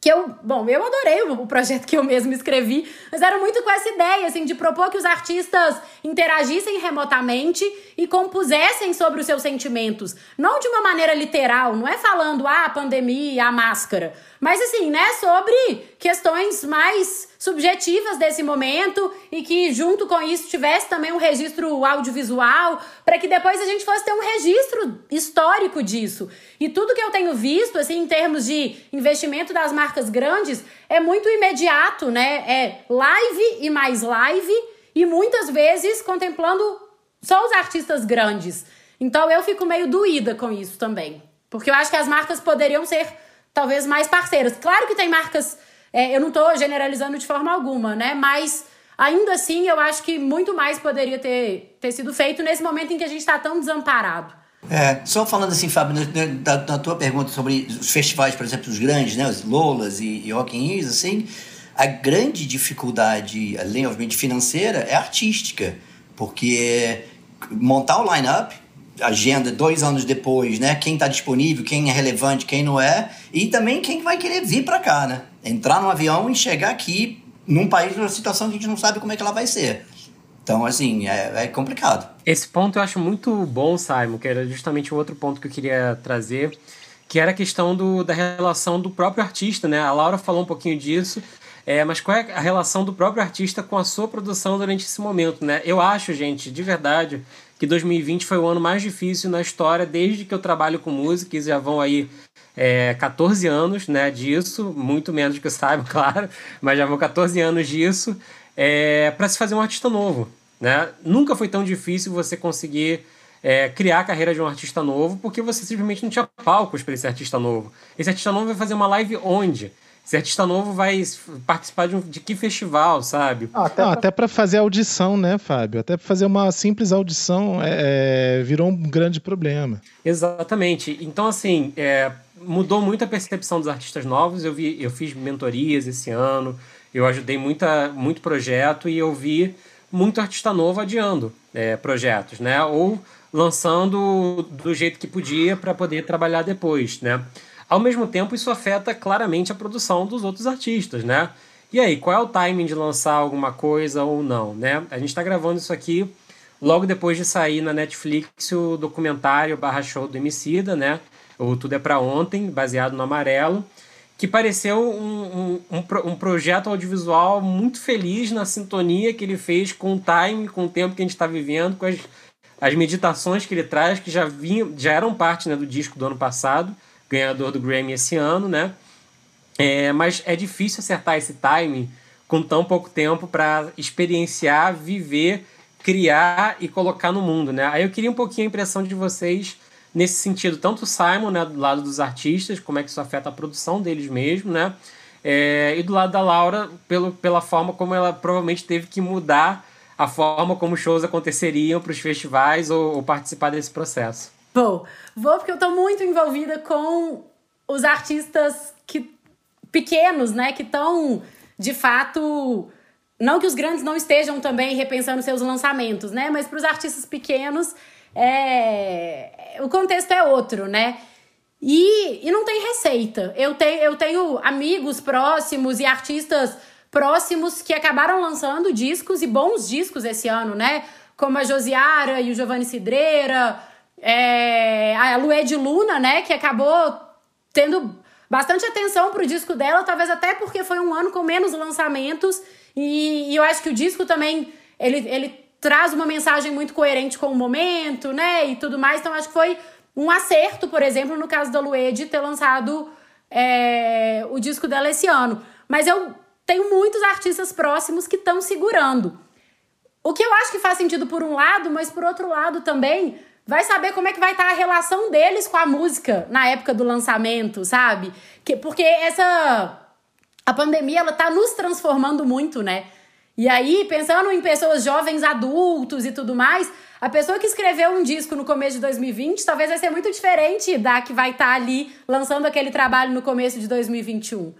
que eu, bom, eu adorei o projeto que eu mesmo escrevi, mas era muito com essa ideia, assim, de propor que os artistas interagissem remotamente e compusessem sobre os seus sentimentos. Não de uma maneira literal, não é falando, ah, a pandemia, a máscara, mas assim, né, sobre questões mais subjetivas desse momento e que junto com isso tivesse também um registro audiovisual, para que depois a gente fosse ter um registro histórico disso. E tudo que eu tenho visto, assim, em termos de investimento das marcas grandes, é muito imediato, né? É live e mais live e muitas vezes contemplando só os artistas grandes. Então eu fico meio doída com isso também. Porque eu acho que as marcas poderiam ser talvez mais parceiras. Claro que tem marcas, é, eu não estou generalizando de forma alguma, né? Mas ainda assim eu acho que muito mais poderia ter, ter sido feito nesse momento em que a gente está tão desamparado. É, só falando assim, Fábio, da, tua pergunta sobre os festivais, por exemplo, os grandes, né, os Lolas e, e Rock in Rio, assim, a grande dificuldade, além, obviamente, financeira, é artística, porque montar o line-up agenda dois anos depois, né? Quem está disponível, quem é relevante, quem não é, e também quem vai querer vir para cá, né? Entrar no avião e chegar aqui num país numa situação que a gente não sabe como é que ela vai ser. Então, assim, é, é, complicado. Esse ponto eu acho muito bom, Simon, que era justamente o outro ponto que eu queria trazer, que era a questão do, da relação do próprio artista, né? A Laura falou um pouquinho disso, é, mas qual é a relação do próprio artista com a sua produção durante esse momento, né? Eu acho, gente, de verdade, que 2020 foi o ano mais difícil na história desde que eu trabalho com música, e já vão aí é, 14 anos né, disso, muito menos que eu saiba, claro, mas já vão 14 anos disso, é, para se fazer um artista novo. Né? Nunca foi tão difícil você conseguir é, criar a carreira de um artista novo, porque você simplesmente não tinha palcos para esse artista novo. Esse artista novo vai fazer uma live onde? Esse artista novo vai participar de, um, de que festival, sabe? Ah, até para fazer audição, né, Fábio? Até para fazer uma simples audição é, é, virou um grande problema. Exatamente. Então, assim, é, mudou muito a percepção dos artistas novos. Eu, vi, eu fiz mentorias esse ano, eu ajudei muita, muito projeto e eu vi muito artista novo adiando é, projetos, né? Ou lançando do jeito que podia para poder trabalhar depois, né? Ao mesmo tempo, isso afeta claramente a produção dos outros artistas, né? E aí, qual é o timing de lançar alguma coisa ou não, né? A gente está gravando isso aqui logo depois de sair na Netflix o documentário barra show do Emicida, né? O Tudo é Pra Ontem, baseado no Amarelo, que pareceu um, um, um, um, projeto audiovisual muito feliz na sintonia que ele fez com o time, com o tempo que a gente está vivendo, com as, as meditações que ele traz, que já, vinham, já eram parte né, do disco do ano passado, ganhador do Grammy esse ano, né? É, mas é difícil acertar esse timing com tão pouco tempo para experienciar, viver, criar e colocar no mundo, né? Aí eu queria um pouquinho a impressão de vocês nesse sentido, tanto o Simon, né, do lado dos artistas, como é que isso afeta a produção deles mesmo, né? É, e do lado da Laura, pelo, pela forma como ela provavelmente teve que mudar a forma como shows aconteceriam para os festivais ou, ou participar desse processo. Vou. Vou porque eu tô muito envolvida com os artistas que pequenos, né, que estão de fato não que os grandes não estejam também repensando seus lançamentos, né? Mas para os artistas pequenos, é... o contexto é outro, né? E, e não tem receita. Eu tenho, eu tenho amigos próximos e artistas próximos que acabaram lançando discos e bons discos esse ano, né? Como a Josiara e o Giovanni Cidreira, é, a Lued Luna, né, que acabou tendo bastante atenção pro disco dela, talvez até porque foi um ano com menos lançamentos e, e eu acho que o disco também ele, ele traz uma mensagem muito coerente com o momento, né, e tudo mais, então acho que foi um acerto, por exemplo, no caso da Lued ter lançado é, o disco dela esse ano. Mas eu tenho muitos artistas próximos que estão segurando. O que eu acho que faz sentido por um lado, mas por outro lado também, vai saber como é que vai estar tá a relação deles com a música na época do lançamento, sabe? Que, porque essa. A pandemia, ela tá nos transformando muito, né? E aí, pensando em pessoas jovens adultos e tudo mais, a pessoa que escreveu um disco no começo de 2020 talvez vai ser muito diferente da que vai estar tá ali lançando aquele trabalho no começo de 2021.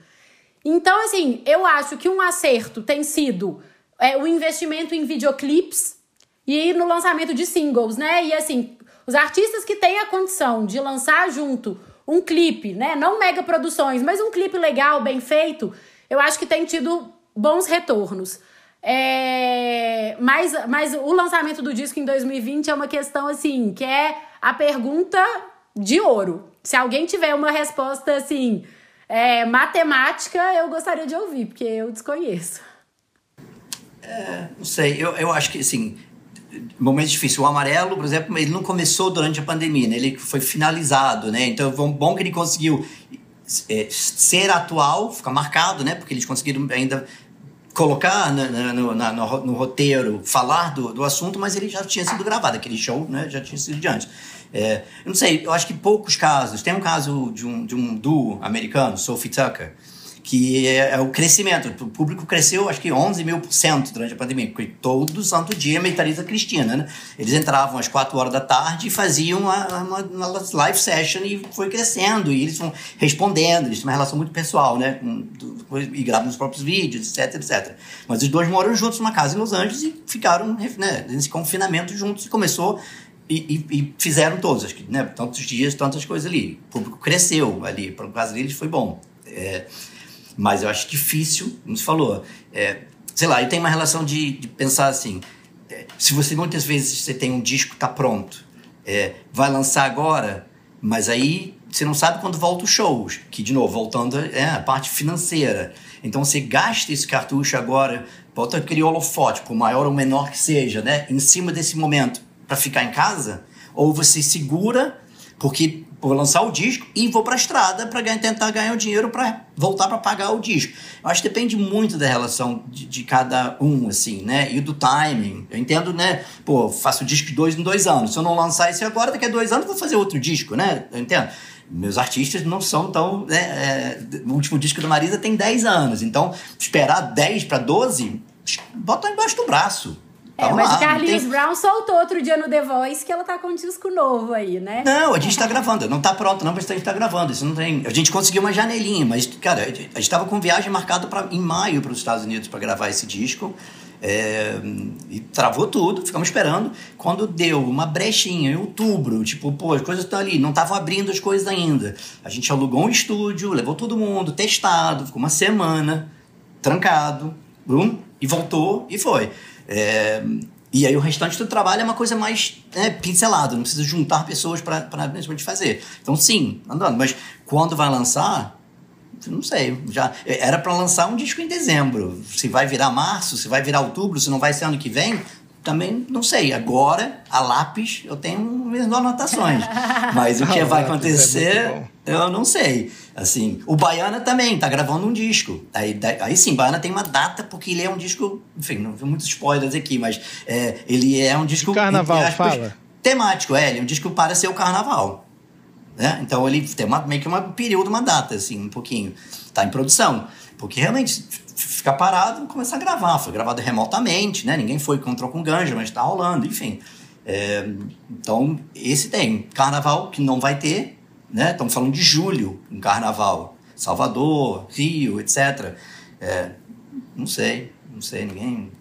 Então, assim, eu acho que um acerto tem sido é, o investimento em videoclipes e no lançamento de singles, né? E assim, os artistas que têm a condição de lançar junto um clipe, né? Não mega produções, mas um clipe legal, bem feito, eu acho que tem tido bons retornos. É... Mas, mas o lançamento do disco em 2020 é uma questão assim, que é a pergunta de ouro. Se alguém tiver uma resposta assim, é, matemática, eu gostaria de ouvir, porque eu desconheço. É, não sei, eu, eu acho que assim, momentos difíceis. O amarelo, por exemplo, ele não começou durante a pandemia, né? ele foi finalizado, né? Então, bom que ele conseguiu é, ser atual, ficar marcado, né? Porque eles conseguiram ainda colocar na, na, no, na, no, no, roteiro, falar do, do assunto, mas ele já tinha sido gravado, aquele show, né? Já tinha sido de antes. É, eu não sei, eu acho que poucos casos. Tem um caso de um, de um duo americano, Sophie Tucker, que é, é, o crescimento. O público cresceu, acho que 11 mil por cento durante a pandemia, porque todo santo dia Meditariza Cristina, né? Eles entravam às 4 horas da tarde e faziam uma, uma, uma, live session e foi crescendo, e eles vão respondendo, eles têm uma relação muito pessoal, né? E gravam os próprios vídeos, etc, etc. Mas os dois moram juntos numa casa em Los Angeles e ficaram né, nesse confinamento juntos e começou e, e, e, fizeram todos, acho que, né? Tantos dias, tantas coisas ali. O público cresceu ali, para caso deles foi bom. É, mas eu acho difícil, como você falou, é, sei lá, e tem uma relação de, de pensar assim, é, se você muitas vezes você tem um disco tá pronto, é, vai lançar agora, mas aí você não sabe quando volta os shows, que de novo voltando é a parte financeira. Então você gasta esse cartucho agora, bota aquele holofote, por maior ou menor que seja, né, em cima desse momento para ficar em casa, ou você segura porque vou lançar o disco e vou para a estrada para tentar ganhar o dinheiro para voltar para pagar o disco. Eu acho que depende muito da relação de, de, cada um, assim, né? E do timing. Eu entendo, né? Pô, faço o disco dois em dois anos. Se eu não lançar esse agora, daqui a dois anos vou fazer outro disco, né? Eu entendo. Meus artistas não são tão. Né, é, o último disco da Marisa tem 10 anos. Então, esperar 10 para 12, bota embaixo do braço. É, mas lá, Carlinhos tem... Brown soltou outro dia no The Voice que ela tá com um disco novo aí, né? Não, a gente tá gravando. Não tá pronto, não, mas a gente tá gravando. Isso não tem. A gente conseguiu uma janelinha, mas, cara, a gente tava com viagem marcada pra, em maio para os Estados Unidos para gravar esse disco. É, e travou tudo, ficamos esperando. Quando deu uma brechinha em outubro, tipo, pô, as coisas estão ali, não estavam abrindo as coisas ainda. A gente alugou um estúdio, levou todo mundo, testado, ficou uma semana trancado, e voltou e foi. É, e aí o restante do trabalho é uma coisa mais né, pincelada, não precisa juntar pessoas para realmente fazer. Então sim, andando. Mas quando vai lançar, não sei. Já era para lançar um disco em dezembro. Se vai virar março, se vai virar outubro, se não vai ser ano que vem, também não sei. Agora, a lápis, eu tenho minhas anotações. Mas o que vai é acontecer, é eu não sei. Assim, o Baiana também tá gravando um disco. Aí, aí sim, Baiana tem uma data, porque ele é um disco. Enfim, não vi muitos spoilers aqui, mas é, ele é um disco. De carnaval, aspas, fala. Temático, é, ele é um disco para ser o carnaval. Né? Então ele tem uma, meio que um período, uma data, assim, um pouquinho. Tá em produção. Porque realmente ficar parado e começar a gravar. Foi gravado remotamente, né? Ninguém foi, encontrou com ganja, mas tá rolando, enfim. É, então, esse tem. Carnaval que não vai ter, né? Estamos falando de julho, um carnaval. Salvador, Rio, etc. É, não sei, não sei, ninguém.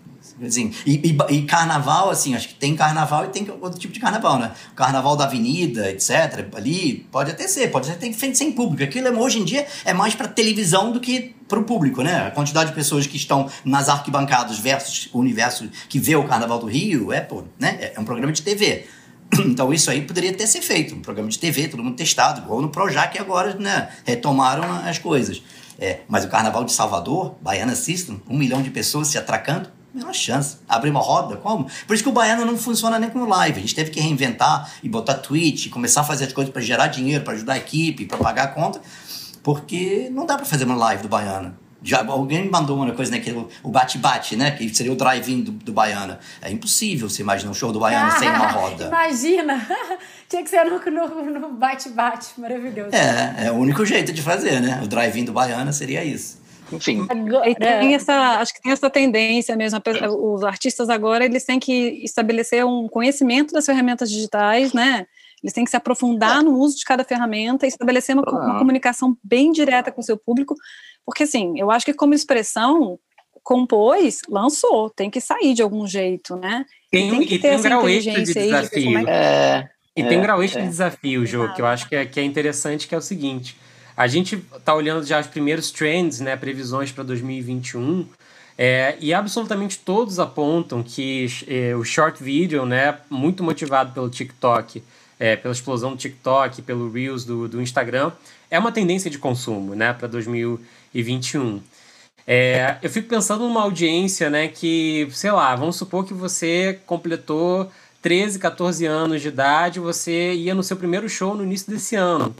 Assim, e, e, e, carnaval, assim, acho que tem carnaval e tem outro tipo de carnaval, né? Carnaval da avenida, etc. Ali, pode até ser, pode até ter sem público. Aquilo hoje em dia é mais para televisão do que para o público, né? A quantidade de pessoas que estão nas arquibancadas versus o universo que vê o Carnaval do Rio é, pô, né? É um programa de TV. Então isso aí poderia ter ser feito, um programa de TV, todo mundo testado, igual no Projac agora, né? Retomaram as coisas. É, mas o Carnaval de Salvador, Baiana System, um milhão de pessoas se atracando, menor chance. Abrir uma roda, como? Por isso que o Baiano não funciona nem como live. A gente teve que reinventar e botar tweet, começar a fazer as coisas para gerar dinheiro, para ajudar a equipe, para pagar a conta, porque não dá para fazer uma live do Baiano. Já, alguém mandou uma coisa, né? Que o bate-bate, né? Que seria o drive-in do, do Baiana. É impossível você imaginar um show do Baiana ah, sem uma roda. Imagina! Tinha que ser no bate-bate. Maravilhoso. É, é o único jeito de fazer, né? O drive-in do Baiana seria isso. Enfim. Agora, tem essa, acho que tem essa tendência mesmo. Os artistas agora eles têm que estabelecer um conhecimento das ferramentas digitais, né? Eles têm que se aprofundar no uso de cada ferramenta e estabelecer uma, uma comunicação bem direta com o seu público porque, assim, eu acho que como expressão, compôs, lançou, tem que sair de algum jeito, né? Tem, tem que e ter tem um grau extra de desafio. De é, e é, tem um grau extra é. de desafio, Jô, que eu acho que é, que é interessante, que é o seguinte. A gente está olhando já os primeiros trends, né, previsões para 2021, é, e absolutamente todos apontam que é, o short video, né, muito motivado pelo TikTok, é, pela explosão do TikTok, pelo Reels do, do Instagram, é uma tendência de consumo né, para 2021. É, eu fico pensando numa audiência né, que, sei lá, vamos supor que você completou 13, 14 anos de idade, você ia no seu primeiro show no início desse ano.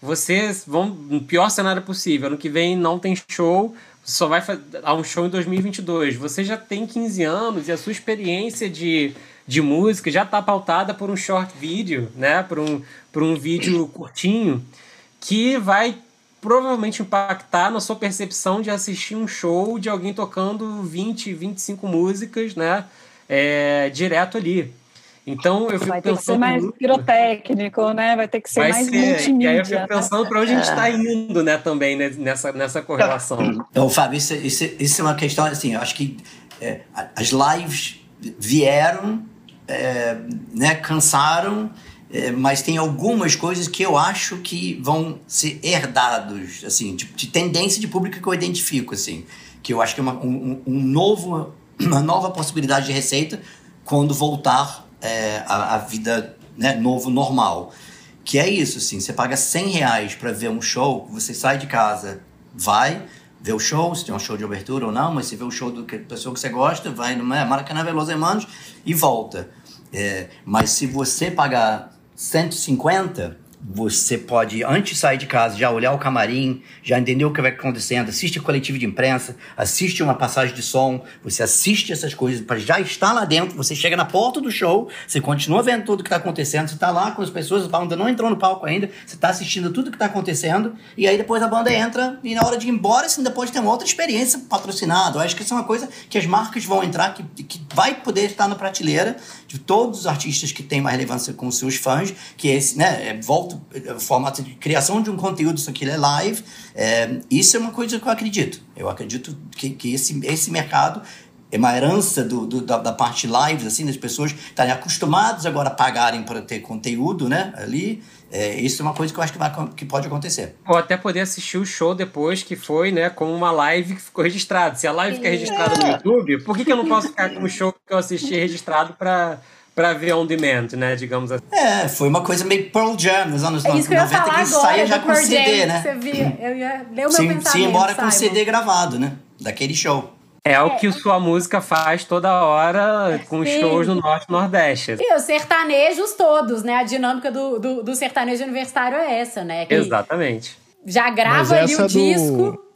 Vocês vão, no pior cenário possível, ano que vem não tem show, só vai a um show em 2022. Você já tem 15 anos e a sua experiência de, de música já está pautada por um short vídeo, né? Por um, por um vídeo curtinho que vai provavelmente impactar na sua percepção de assistir um show de alguém tocando 20, 25 músicas, né? É, direto ali. Então eu fico vai ter que ser mais muito... pirotécnico, né? Vai ter que ser vai mais ser, multimídia. E aí eu fico pensando para onde a gente está é. indo, né? Também né? nessa, nessa correlação. Então, Fábio, isso, isso, isso é uma questão assim. Eu acho que é, as lives vieram, é, né? Cansaram é, mas tem algumas coisas que eu acho que vão ser herdados, assim, de, de, tendência de público que eu identifico, assim, que eu acho que é uma, um, um novo, uma nova possibilidade de receita quando voltar é, a, a, vida né, novo, normal. Que é isso, assim, você paga 100 reais para ver um show, você sai de casa, vai, vê o show, se tem um show de abertura ou não, mas você vê o show do que pessoa que você gosta, vai no né, Maracanã Veloso Hermanos e volta. É, mas se você pagar 150, você pode, antes de sair de casa, já olhar o camarim, já entender o que vai acontecendo, assiste a coletivo de imprensa, assiste uma passagem de som, você assiste essas coisas para já estar lá dentro, você chega na porta do show, você continua vendo tudo que está acontecendo, você está lá com as pessoas, a banda não entrou no palco ainda, você está assistindo tudo que está acontecendo, e aí depois a banda entra, e na hora de ir embora, você ainda pode ter uma outra experiência patrocinada. Eu acho que isso é uma coisa que as marcas vão entrar, que, que vai poder estar na prateleira de todos os artistas que têm mais relevância com seus fãs, que esse, né, é, volta o formato de criação de um conteúdo, isso aqui é live. É, isso é uma coisa que eu acredito. Eu acredito que, que esse, esse mercado é uma herança do, do da, da, parte live, assim, das pessoas estarem acostumadas agora a pagarem para ter conteúdo, né, ali. É, isso é uma coisa que eu acho que, vai, que pode acontecer. Ou até poder assistir o show depois que foi, né, como uma live que ficou registrada. Se a live fica registrada no YouTube, por que, que eu não posso ficar com o show que eu assisti registrado para para ver on demand, né? Digamos assim. É, foi uma coisa meio Pearl Jam nos anos é 90 que, eu que saia já com CD, né? Você via, eu ia ler o meu sim, pensamento. Sim, embora com CD gravado, né? Daquele show. É o que sua música faz toda hora com Sim. shows no Norte e Nordeste. E os sertanejos todos, né? A dinâmica do, do, do sertanejo universitário é essa, né? Que Exatamente. Já grava ali o do... disco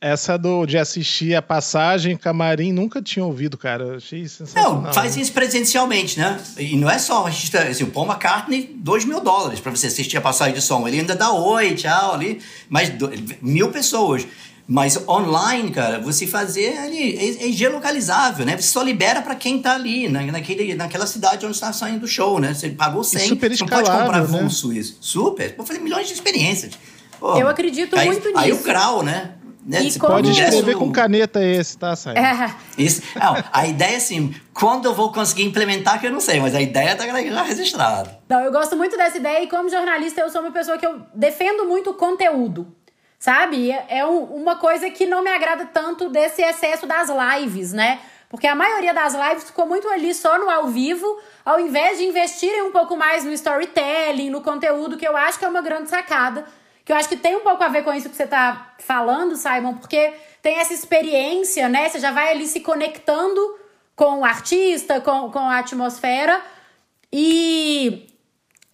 essa do, de assistir a passagem, camarim, nunca tinha ouvido, cara. Eu achei sensacional. Não, faz isso presencialmente, né? E não é só, assim, o Paul McCartney, 2 mil dólares para você assistir a passagem de som. Ele ainda dá oi, tchau, ali, mas do, mil pessoas. Mas online, cara, você fazer ali é, é geolocalizável, né? Você só libera para quem tá ali, na, naquele, naquela cidade onde está saindo o show, né? Você pagou 100, e super você não pode comprar né? isso. Super, vou fazer milhões de experiências. Pô, eu acredito aí, muito nisso. Aí o grau, né? Né? Como... pode escrever com caneta esse, tá, Sai? É. Isso. Não, a ideia é assim, quando eu vou conseguir implementar, que eu não sei, mas a ideia tá registrada. Não, eu gosto muito dessa ideia e como jornalista eu sou uma pessoa que eu defendo muito o conteúdo. Sabe? É, é um, uma coisa que não me agrada tanto desse excesso das lives, né? Porque a maioria das lives ficou muito ali só no ao vivo, ao invés de investirem um pouco mais no storytelling, no conteúdo, que eu acho que é uma grande sacada que eu acho que tem um pouco a ver com isso que você está falando, Simon, porque tem essa experiência, né? Você já vai ali se conectando com o artista, com, com a atmosfera. E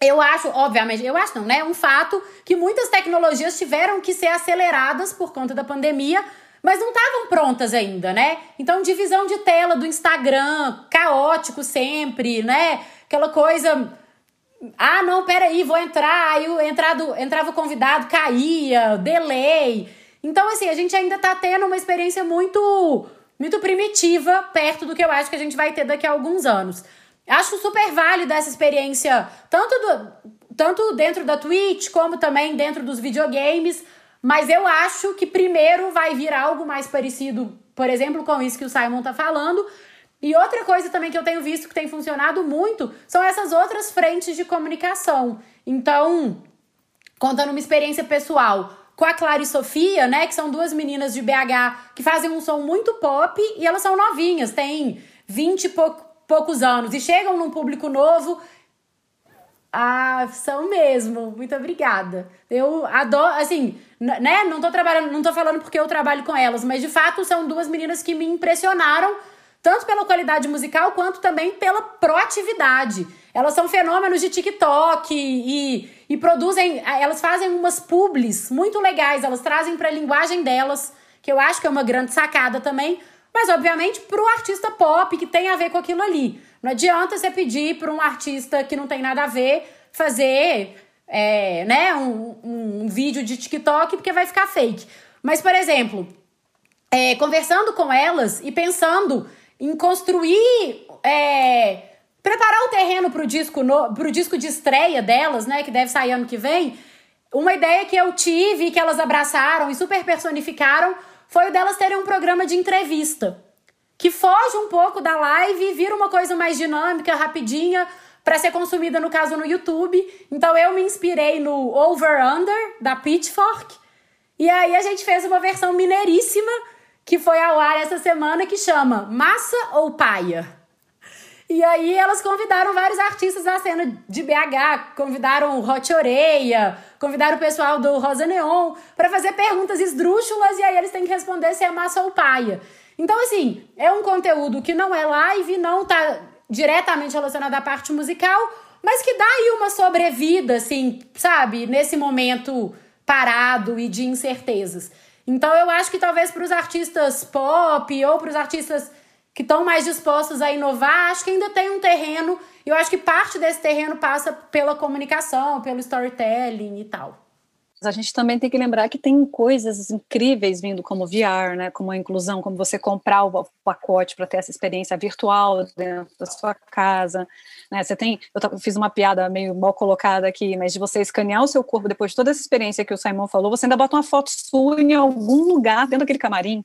eu acho, obviamente, eu acho não, né? Um fato que muitas tecnologias tiveram que ser aceleradas por conta da pandemia, mas não estavam prontas ainda, né? Então, divisão de tela do Instagram, caótico sempre, né? Aquela coisa ah, não, peraí, vou entrar. Aí entrado, entrava o convidado, caía, delay. Então, assim, a gente ainda tá tendo uma experiência muito, muito primitiva perto do que eu acho que a gente vai ter daqui a alguns anos. Acho super válida essa experiência, tanto, do, tanto dentro da Twitch, como também dentro dos videogames. Mas eu acho que primeiro vai vir algo mais parecido, por exemplo, com isso que o Simon tá falando, e outra coisa também que eu tenho visto que tem funcionado muito são essas outras frentes de comunicação. Então, contando uma experiência pessoal com a Clara e Sofia, né, que são duas meninas de BH que fazem um som muito pop e elas são novinhas, têm 20 e poucos anos e chegam num público novo. Ah, são mesmo. Muito obrigada. Eu adoro, assim, né, não tô trabalhando, não tô falando porque eu trabalho com elas, mas de fato são duas meninas que me impressionaram tanto pela qualidade musical quanto também pela proatividade. Elas são fenômenos de TikTok e, e produzem, elas fazem umas publis muito legais, elas trazem para a linguagem delas, que eu acho que é uma grande sacada também, mas obviamente para o artista pop que tem a ver com aquilo ali. Não adianta você pedir para um artista que não tem nada a ver fazer é, né, um, um, um vídeo de TikTok porque vai ficar fake. Mas, por exemplo, é, conversando com elas e pensando em construir. É, preparar o terreno para o disco, disco de estreia delas, né? Que deve sair ano que vem. Uma ideia que eu tive, que elas abraçaram e super personificaram, foi o delas terem um programa de entrevista. Que foge um pouco da live e vira uma coisa mais dinâmica, rapidinha, para ser consumida, no caso, no YouTube. Então eu me inspirei no Over Under, da Pitchfork. E aí a gente fez uma versão mineiríssima que foi ao ar essa semana que chama Massa ou Paia? E aí elas convidaram vários artistas da cena de BH, convidaram o Hot Oreia, convidaram o pessoal do Rosa Neon para fazer perguntas esdrúxulas e aí eles têm que responder se é massa ou paia. Então, assim, é um conteúdo que não é live, não tá diretamente relacionado à parte musical, mas que dá aí uma sobrevida, assim, sabe, nesse momento parado e de incertezas. Então, eu acho que talvez para os artistas pop ou para os artistas que estão mais dispostos a inovar, acho que ainda tem um terreno. E eu acho que parte desse terreno passa pela comunicação, pelo storytelling e tal. A gente também tem que lembrar que tem coisas incríveis vindo como VR, né, como a inclusão, como você comprar o pacote para ter essa experiência virtual dentro da sua casa, né? Você tem, eu fiz uma piada meio mal colocada aqui, mas de você escanear o seu corpo depois de toda essa experiência que o Simon falou, você ainda bota uma foto sua em algum lugar dentro daquele camarim.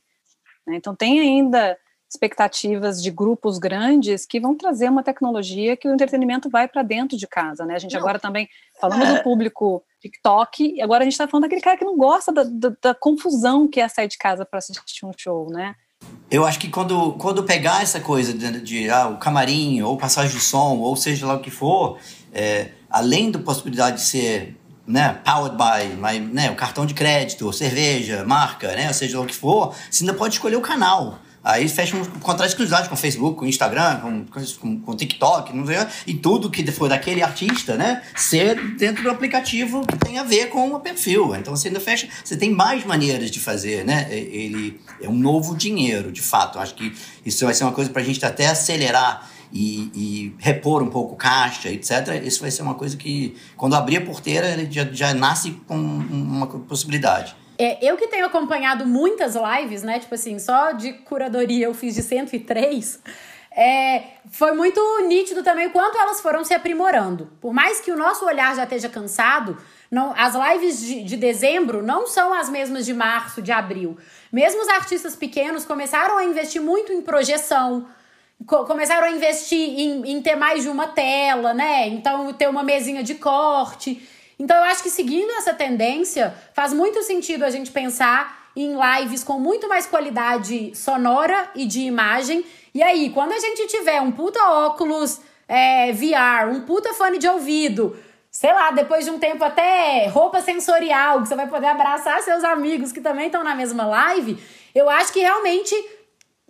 Né? Então tem ainda expectativas de grupos grandes que vão trazer uma tecnologia que o entretenimento vai para dentro de casa, né? A gente não. agora também, falando é. do público TikTok, e agora a gente está falando daquele cara que não gosta da, da, da confusão que é sair de casa para assistir um show, né? Eu acho que quando, quando pegar essa coisa de, de ah, o camarim, ou passagem de som, ou seja lá o que for, é, além da possibilidade de ser né, powered by, né, o cartão de crédito, cerveja, marca, né, seja lá o que for, você ainda pode escolher o canal. Aí fecha um contrato de exclusividade com Facebook, com Instagram, com, com, com TikTok, não sei, e tudo que for daquele artista, né? Ser dentro do aplicativo que tem a ver com o perfil. Então você ainda fecha, você tem mais maneiras de fazer, né? Ele é um novo dinheiro, de fato. Acho que isso vai ser uma coisa para a gente até acelerar e, e, repor um pouco caixa, etc. Isso vai ser uma coisa que, quando abrir a porteira, já, já nasce com uma possibilidade. É, eu que tenho acompanhado muitas lives, né? Tipo assim, só de curadoria eu fiz de 103. É, foi muito nítido também o quanto elas foram se aprimorando. Por mais que o nosso olhar já esteja cansado, não, as lives de, de dezembro não são as mesmas de março, de abril. Mesmo os artistas pequenos começaram a investir muito em projeção, co começaram a investir em, em ter mais de uma tela, né? Então, ter uma mesinha de corte. Então eu acho que seguindo essa tendência, faz muito sentido a gente pensar em lives com muito mais qualidade sonora e de imagem. E aí, quando a gente tiver um puta óculos é, VR, um puta fone de ouvido, sei lá, depois de um tempo até roupa sensorial, que você vai poder abraçar seus amigos que também estão na mesma live, eu acho que realmente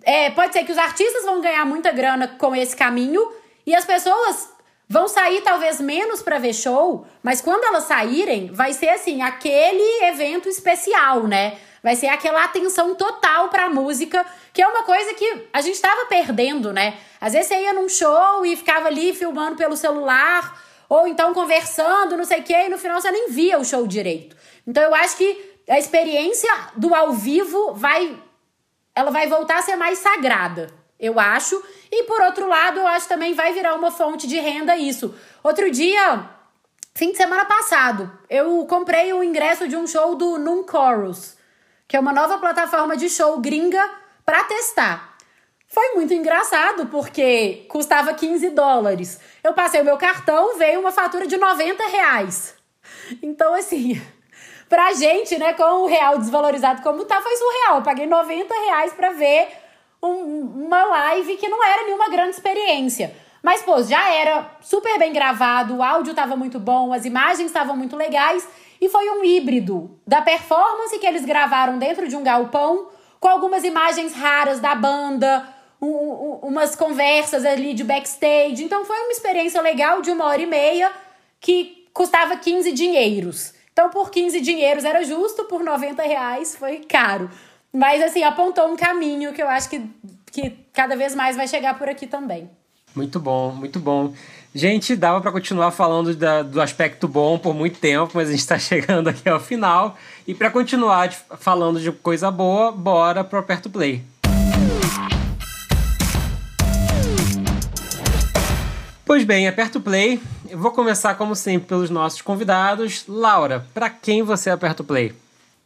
é, pode ser que os artistas vão ganhar muita grana com esse caminho e as pessoas vão sair talvez menos para ver show, mas quando elas saírem, vai ser assim, aquele evento especial, né? Vai ser aquela atenção total pra música, que é uma coisa que a gente tava perdendo, né? Às vezes você ia num show e ficava ali filmando pelo celular, ou então conversando, não sei o quê, e no final você nem via o show direito. Então eu acho que a experiência do ao vivo vai ela vai voltar a ser mais sagrada eu acho. E por outro lado, eu acho também vai virar uma fonte de renda isso. Outro dia, fim de semana passado, eu comprei o ingresso de um show do Num Chorus, que é uma nova plataforma de show gringa para testar. Foi muito engraçado porque custava 15 dólares. Eu passei o meu cartão, veio uma fatura de 90 reais. Então, assim, pra gente, né, com o real desvalorizado como tá, foi surreal. Eu paguei 90 reais pra ver um, uma live que não era nenhuma grande experiência. Mas, pô, já era super bem gravado, o áudio estava muito bom, as imagens estavam muito legais e foi um híbrido da performance que eles gravaram dentro de um galpão com algumas imagens raras da banda, um, um, umas conversas ali de backstage. Então foi uma experiência legal de uma hora e meia que custava 15 dinheiros. Então, por 15 dinheiros era justo, por 90 reais foi caro. Mas, assim, apontou um caminho que eu acho que, que cada vez mais vai chegar por aqui também. Muito bom, muito bom. Gente, dava para continuar falando da, do aspecto bom por muito tempo, mas a gente está chegando aqui ao final. E para continuar de, falando de coisa boa, bora pro Aperto Play. Pois bem, aperto play. Eu vou começar, como sempre, pelos nossos convidados. Laura, para quem você aperta o play?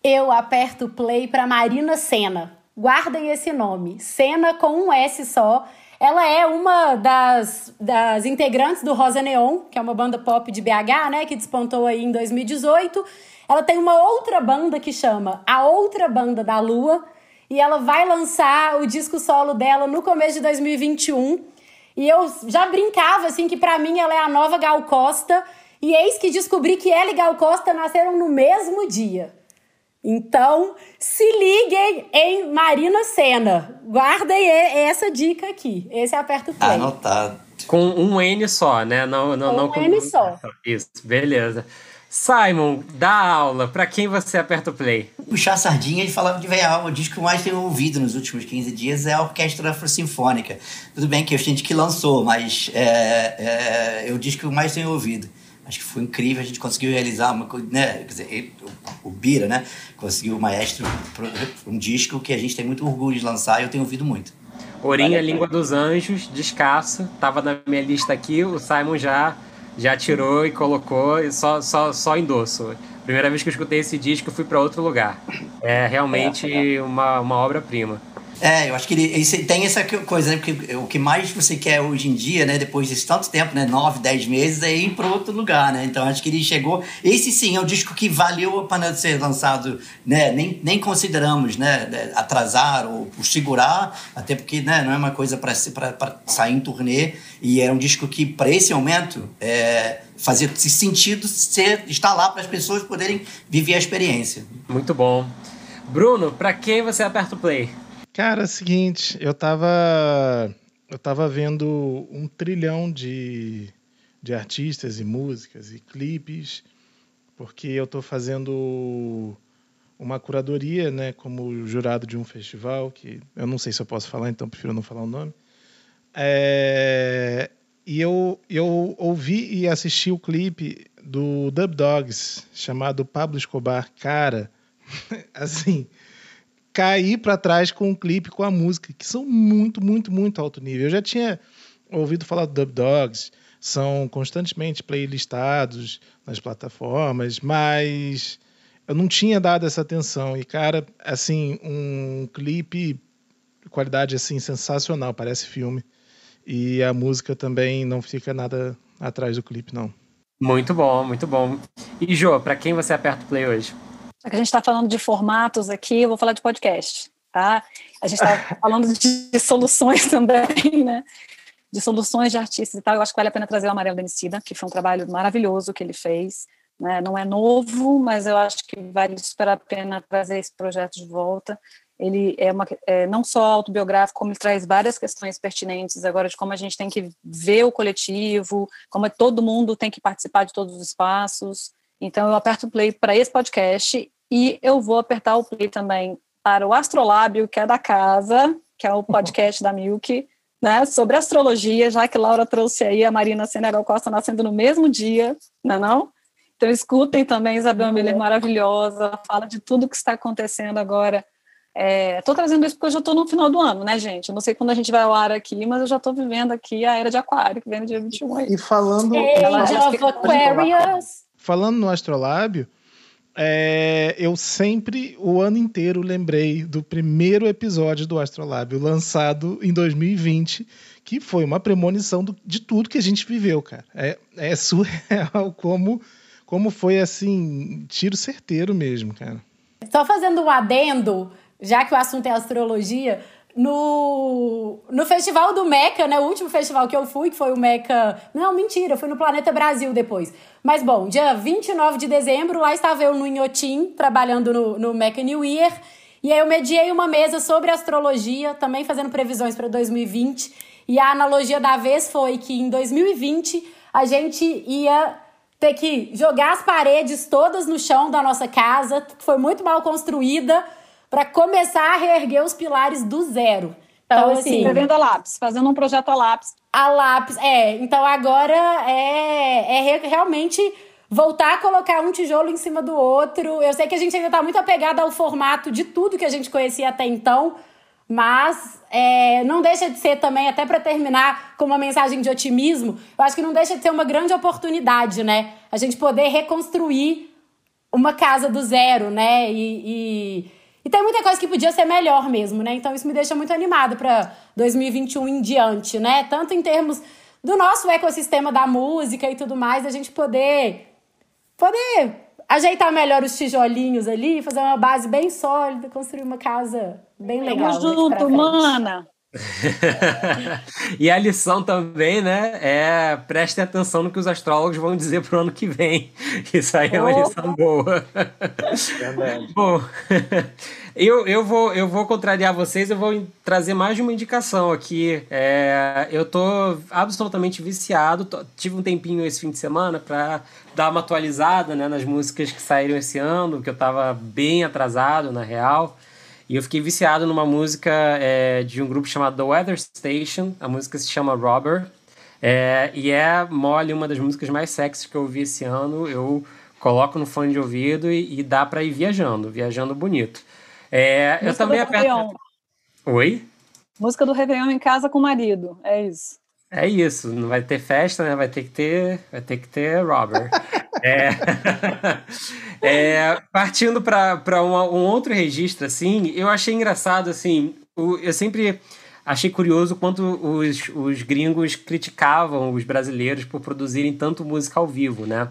Eu aperto play para Marina Senna. Guardem esse nome, Senna com um S só. Ela é uma das, das integrantes do Rosa Neon, que é uma banda pop de BH, né, que despontou aí em 2018. Ela tem uma outra banda que chama A Outra Banda da Lua, e ela vai lançar o disco solo dela no começo de 2021. E eu já brincava, assim, que para mim ela é a nova Gal Costa. E eis que descobri que ela e Gal Costa nasceram no mesmo dia. Então, se liguem em Marina Senna. Guardem essa dica aqui. Esse aperto play. Anotado. Com um N só, né? Não, não, com não um com... N só. Isso, beleza. Simon, dá aula. Para quem você aperta o play? Puxar a sardinha e falar de real. O disco que eu mais tenho ouvido nos últimos 15 dias é a Orquestra Afro-Sinfônica. Tudo bem que eu gente que lançou, mas é, é, é o disco que eu mais tenho ouvido. Acho que foi incrível, a gente conseguiu realizar uma coisa, né? Quer dizer, o, Bira, né? Conseguiu o maestro um disco que a gente tem muito orgulho de lançar e eu tenho ouvido muito. Orinha, Língua dos Anjos, descasso. Tava na minha lista aqui, o Simon já já tirou e colocou e só, só, só endosso. Primeira vez que eu escutei esse disco, eu fui para outro lugar. É realmente é, é. uma, uma obra-prima. É, eu acho que ele, ele, tem essa coisa, né? Porque o que mais você quer hoje em dia, né? Depois de tanto tempo, né? Nove, dez meses, é ir para outro lugar, né? Então acho que ele chegou. Esse sim é o disco que valeu a pena ser lançado, né? Nem, nem consideramos, né? Atrasar ou, ou segurar, até porque, né? Não é uma coisa para sair em turnê. E é um disco que, para esse momento, é, fazia sentido ser, estar lá para as pessoas poderem viver a experiência. Muito bom. Bruno, para quem você aperta o play? Cara, é o seguinte, eu tava. Eu tava vendo um trilhão de, de artistas e músicas e clipes, porque eu tô fazendo uma curadoria, né, como jurado de um festival, que eu não sei se eu posso falar, então prefiro não falar o nome. É, e eu, eu ouvi e assisti o clipe do Dub Dogs, chamado Pablo Escobar. Cara, assim, cair para trás com o clipe, com a música, que são muito, muito, muito alto nível. Eu já tinha ouvido falar do Dub Dogs, são constantemente playlistados nas plataformas, mas eu não tinha dado essa atenção. E, cara, assim, um clipe de qualidade assim sensacional, parece filme. E a música também não fica nada atrás do clipe, não. Muito bom, muito bom. E, Jô, para quem você aperta o play hoje? Já que a gente está falando de formatos aqui, eu vou falar de podcast, tá? A gente está falando de, soluções também, né? De soluções de artistas e tal. Eu acho que vale a pena trazer o Amarelo Denicida, que foi um trabalho maravilhoso que ele fez. Né? Não é novo, mas eu acho que vale super a pena trazer esse projeto de volta. Ele é, uma, é não só autobiográfico, como ele traz várias questões pertinentes agora de como a gente tem que ver o coletivo, como todo mundo tem que participar de todos os espaços. Então eu aperto o play para esse podcast e eu vou apertar o play também para o Astrolábio, que é da casa, que é o podcast da Milk, né, sobre astrologia, já que Laura trouxe aí a Marina Senegal Costa nascendo no mesmo dia, não é não? Então escutem também Isabel Miller maravilhosa, fala de tudo que está acontecendo agora. Estou é, trazendo isso porque eu já estou no final do ano, né, gente? Eu não sei quando a gente vai ao ar aqui, mas eu já estou vivendo aqui a era de Aquário, que vem no dia 21 aí. E falando... Age of Aquarius! Falando no Astrolábio, é, eu sempre, o ano inteiro, lembrei do primeiro episódio do Astrolábio, lançado em 2020, que foi uma premonição do, de tudo que a gente viveu, cara. É, é surreal como, como foi, assim, tiro certeiro mesmo, cara. Só fazendo um adendo, já que o assunto é astrologia, no, no festival do Meca, né? O último festival que eu fui, que foi o Meca. Não, mentira, fui no Planeta Brasil depois. Mas bom, dia 29 de dezembro, lá estava eu no Inhotim, trabalhando no, no Meca New Year. E aí eu mediei uma mesa sobre astrologia, também fazendo previsões para 2020. E a analogia da vez foi que em 2020 a gente ia ter que jogar as paredes todas no chão da nossa casa, que foi muito mal construída para começar a reerguer os pilares do zero. Então, assim. Escrevendo a lápis, fazendo um projeto a lápis. A lápis, é. Então agora é, é realmente voltar a colocar um tijolo em cima do outro. Eu sei que a gente ainda está muito apegado ao formato de tudo que a gente conhecia até então, mas é, não deixa de ser também, até para terminar com uma mensagem de otimismo, eu acho que não deixa de ser uma grande oportunidade, né? A gente poder reconstruir uma casa do zero, né? e, e e tem muita coisa que podia ser melhor mesmo, né? Então isso me deixa muito animada para 2021 em diante, né? Tanto em termos do nosso ecossistema da música e tudo mais, a gente poder poder ajeitar melhor os tijolinhos ali, fazer uma base bem sólida, construir uma casa bem legal. Tamo junto, mana. e a lição também, né, é prestem atenção no que os astrólogos vão dizer pro ano que vem. Isso aí é uma lição boa. Verdade. Bom, eu, eu, vou, eu vou contrariar vocês, eu vou trazer mais de uma indicação aqui. É, eu tô absolutamente viciado, tô, tive um tempinho esse fim de semana para dar uma atualizada né, nas músicas que saíram esse ano, que eu tava bem atrasado, na real. E eu fiquei viciado numa música é, de um grupo chamado The Weather Station. A música se chama Robber. É, e é mole, uma das músicas mais sexy que eu ouvi esse ano. Eu coloco no fone de ouvido e, e dá para ir viajando, viajando bonito. É, eu também aperto. Oi? Música do Réveillon em casa com o marido, é isso. É isso, não vai ter festa, né? Vai ter que ter, vai ter que ter Robert. é... é... partindo para um, outro registro, assim, eu achei engraçado, assim, o, eu sempre achei curioso quanto os, os gringos criticavam os brasileiros por produzirem tanto música ao vivo, né?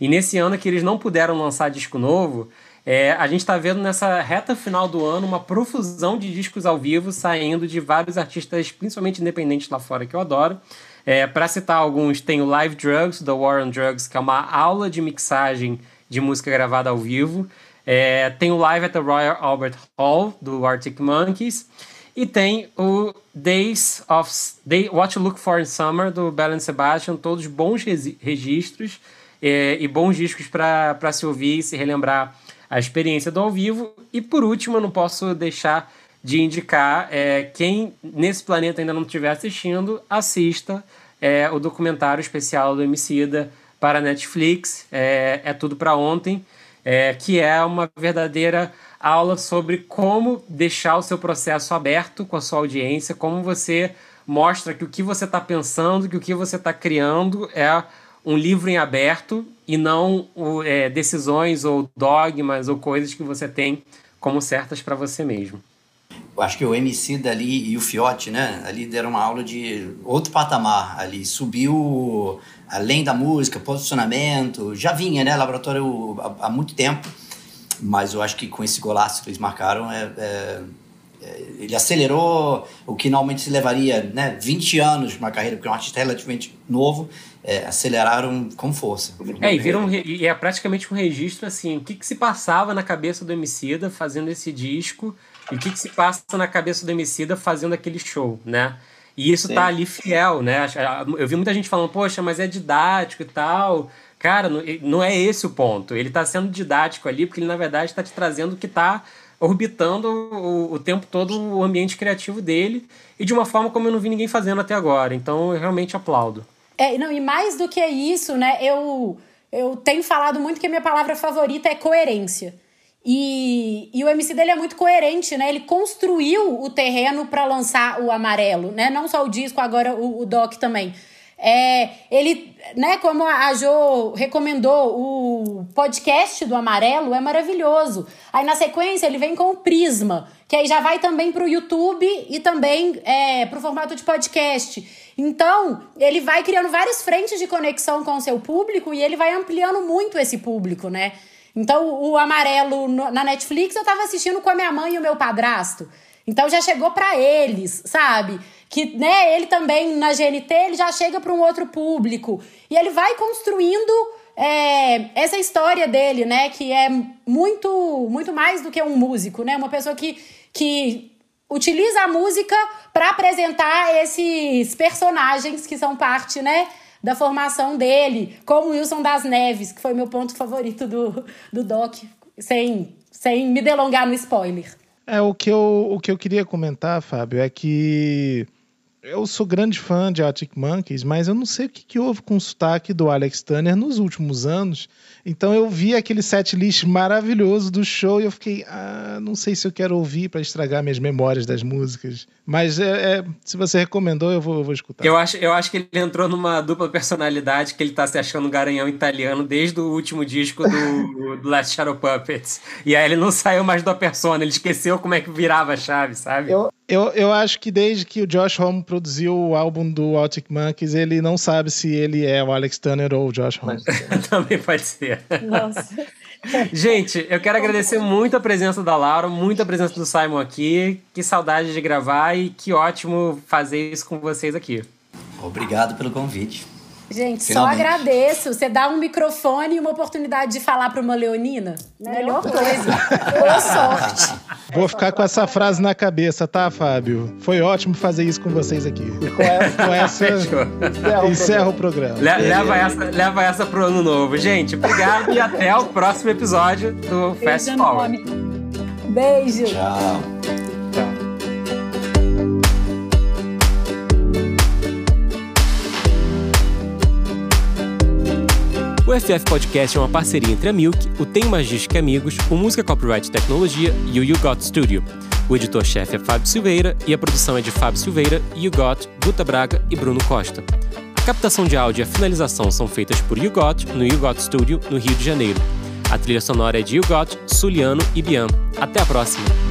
E nesse ano que eles não puderam lançar disco novo, é, a gente está vendo nessa reta final do ano uma profusão de discos ao vivo saindo de vários artistas, principalmente independentes lá fora, que eu adoro. É, Para citar alguns, tem o Live Drugs, da War on Drugs, que é uma aula de mixagem de música gravada ao vivo. É, tem o Live at the Royal Albert Hall, do Arctic Monkeys. E tem o Days of Day, What You Look For in Summer, do Belen Sebastian, todos bons registros é, e bons discos para se ouvir e se relembrar a experiência do ao vivo. E por último, eu não posso deixar de indicar é, quem nesse planeta ainda não estiver assistindo, assista é, o documentário especial do Emicida para a Netflix, é, é Tudo para Ontem, é, que é uma verdadeira aula sobre como deixar o seu processo aberto com a sua audiência, como você mostra que o que você está pensando, que o que você está criando é um livro em aberto e não é, decisões ou dogmas ou coisas que você tem como certas para você mesmo. Eu acho que o MC dali e o Fiote, né, ali deram uma aula de outro patamar ali, subiu além da música, posicionamento, já vinha, né, laboratório há, há muito tempo, mas eu acho que com esse golaço que eles marcaram, é, é, é, ele acelerou o que normalmente se levaria, né, 20 anos uma carreira, porque é um artista relativamente novo, é, aceleraram com força. É, e, viram, e é praticamente um registro assim, o que, que se passava na cabeça do Emicida fazendo esse disco e o que, que se passa na cabeça do Emicida fazendo aquele show, né? E isso Sim. tá ali fiel, né? Eu vi muita gente falando, poxa, mas é didático e tal. Cara, não é esse o ponto. Ele tá sendo didático ali porque ele, na verdade, está te trazendo o que tá orbitando o, o, tempo todo o ambiente criativo dele e de uma forma como eu não vi ninguém fazendo até agora. Então, eu realmente aplaudo. É, não, e mais do que isso, né? Eu, eu tenho falado muito que a minha palavra favorita é coerência. E, e o MC dele é muito coerente, né? Ele construiu o terreno para lançar o amarelo, né? Não só o disco, agora o, o doc também. É, ele, né, como a Jo recomendou, o podcast do Amarelo é maravilhoso. Aí na sequência ele vem com o Prisma, que aí já vai também para o YouTube e também é, para o formato de podcast. Então, ele vai criando várias frentes de conexão com o seu público e ele vai ampliando muito esse público, né? Então, o Amarelo na Netflix eu tava assistindo com a minha mãe e o meu padrasto. Então já chegou para eles, sabe? Que, né, ele também na GNT, ele já chega para um outro público. E ele vai construindo é, essa história dele, né, que é muito muito mais do que um músico, né? Uma pessoa que que utiliza a música para apresentar esses personagens que são parte, né, da formação dele, como Wilson das Neves, que foi meu ponto favorito do, do Doc, sem, sem me delongar no spoiler. É, o que, eu, o que eu queria comentar, Fábio, é que eu sou grande fã de Arctic Monkeys, mas eu não sei o que, que houve com o sotaque do Alex Turner nos últimos anos. Então eu vi aquele set list maravilhoso do show e eu fiquei, ah, não sei se eu quero ouvir para estragar minhas memórias das músicas. Mas é, é, se você recomendou, eu vou, eu vou escutar. Eu acho, eu acho que ele entrou numa dupla personalidade que ele tá se achando um garanhão italiano desde o último disco do, do Last Shadow Puppets. E aí ele não saiu mais da persona, ele esqueceu como é que virava a chave, sabe? Eu, eu, eu acho que desde que o Josh Homme produziu o álbum do Arctic Monkeys, ele não sabe se ele é o Alex Turner ou o Josh Homme. Também pode ser. Nossa. Gente, eu quero agradecer muito a presença da Laura, muito a presença do Simon aqui. Que saudade de gravar e que ótimo fazer isso com vocês aqui. Obrigado pelo convite. Gente, Finalmente. só agradeço. Você dá um microfone e uma oportunidade de falar para uma leonina. Melhor coisa. Boa sorte. Vou ficar com essa frase na cabeça, tá, Fábio? Foi ótimo fazer isso com vocês aqui. E com essa, com essa encerra o programa. Le leva, essa, leva essa pro ano novo. Gente, obrigado e até o próximo episódio do Fast Forward. Beijo. Tchau. O FF Podcast é uma parceria entre a Milk, o Tem Magística Amigos, o Música Copyright Tecnologia e o You Got Studio. O editor-chefe é Fábio Silveira e a produção é de Fábio Silveira, You Got, Guta Braga e Bruno Costa. A captação de áudio e a finalização são feitas por You Got no You Got Studio, no Rio de Janeiro. A trilha sonora é de You Got, Suliano e Bian. Até a próxima!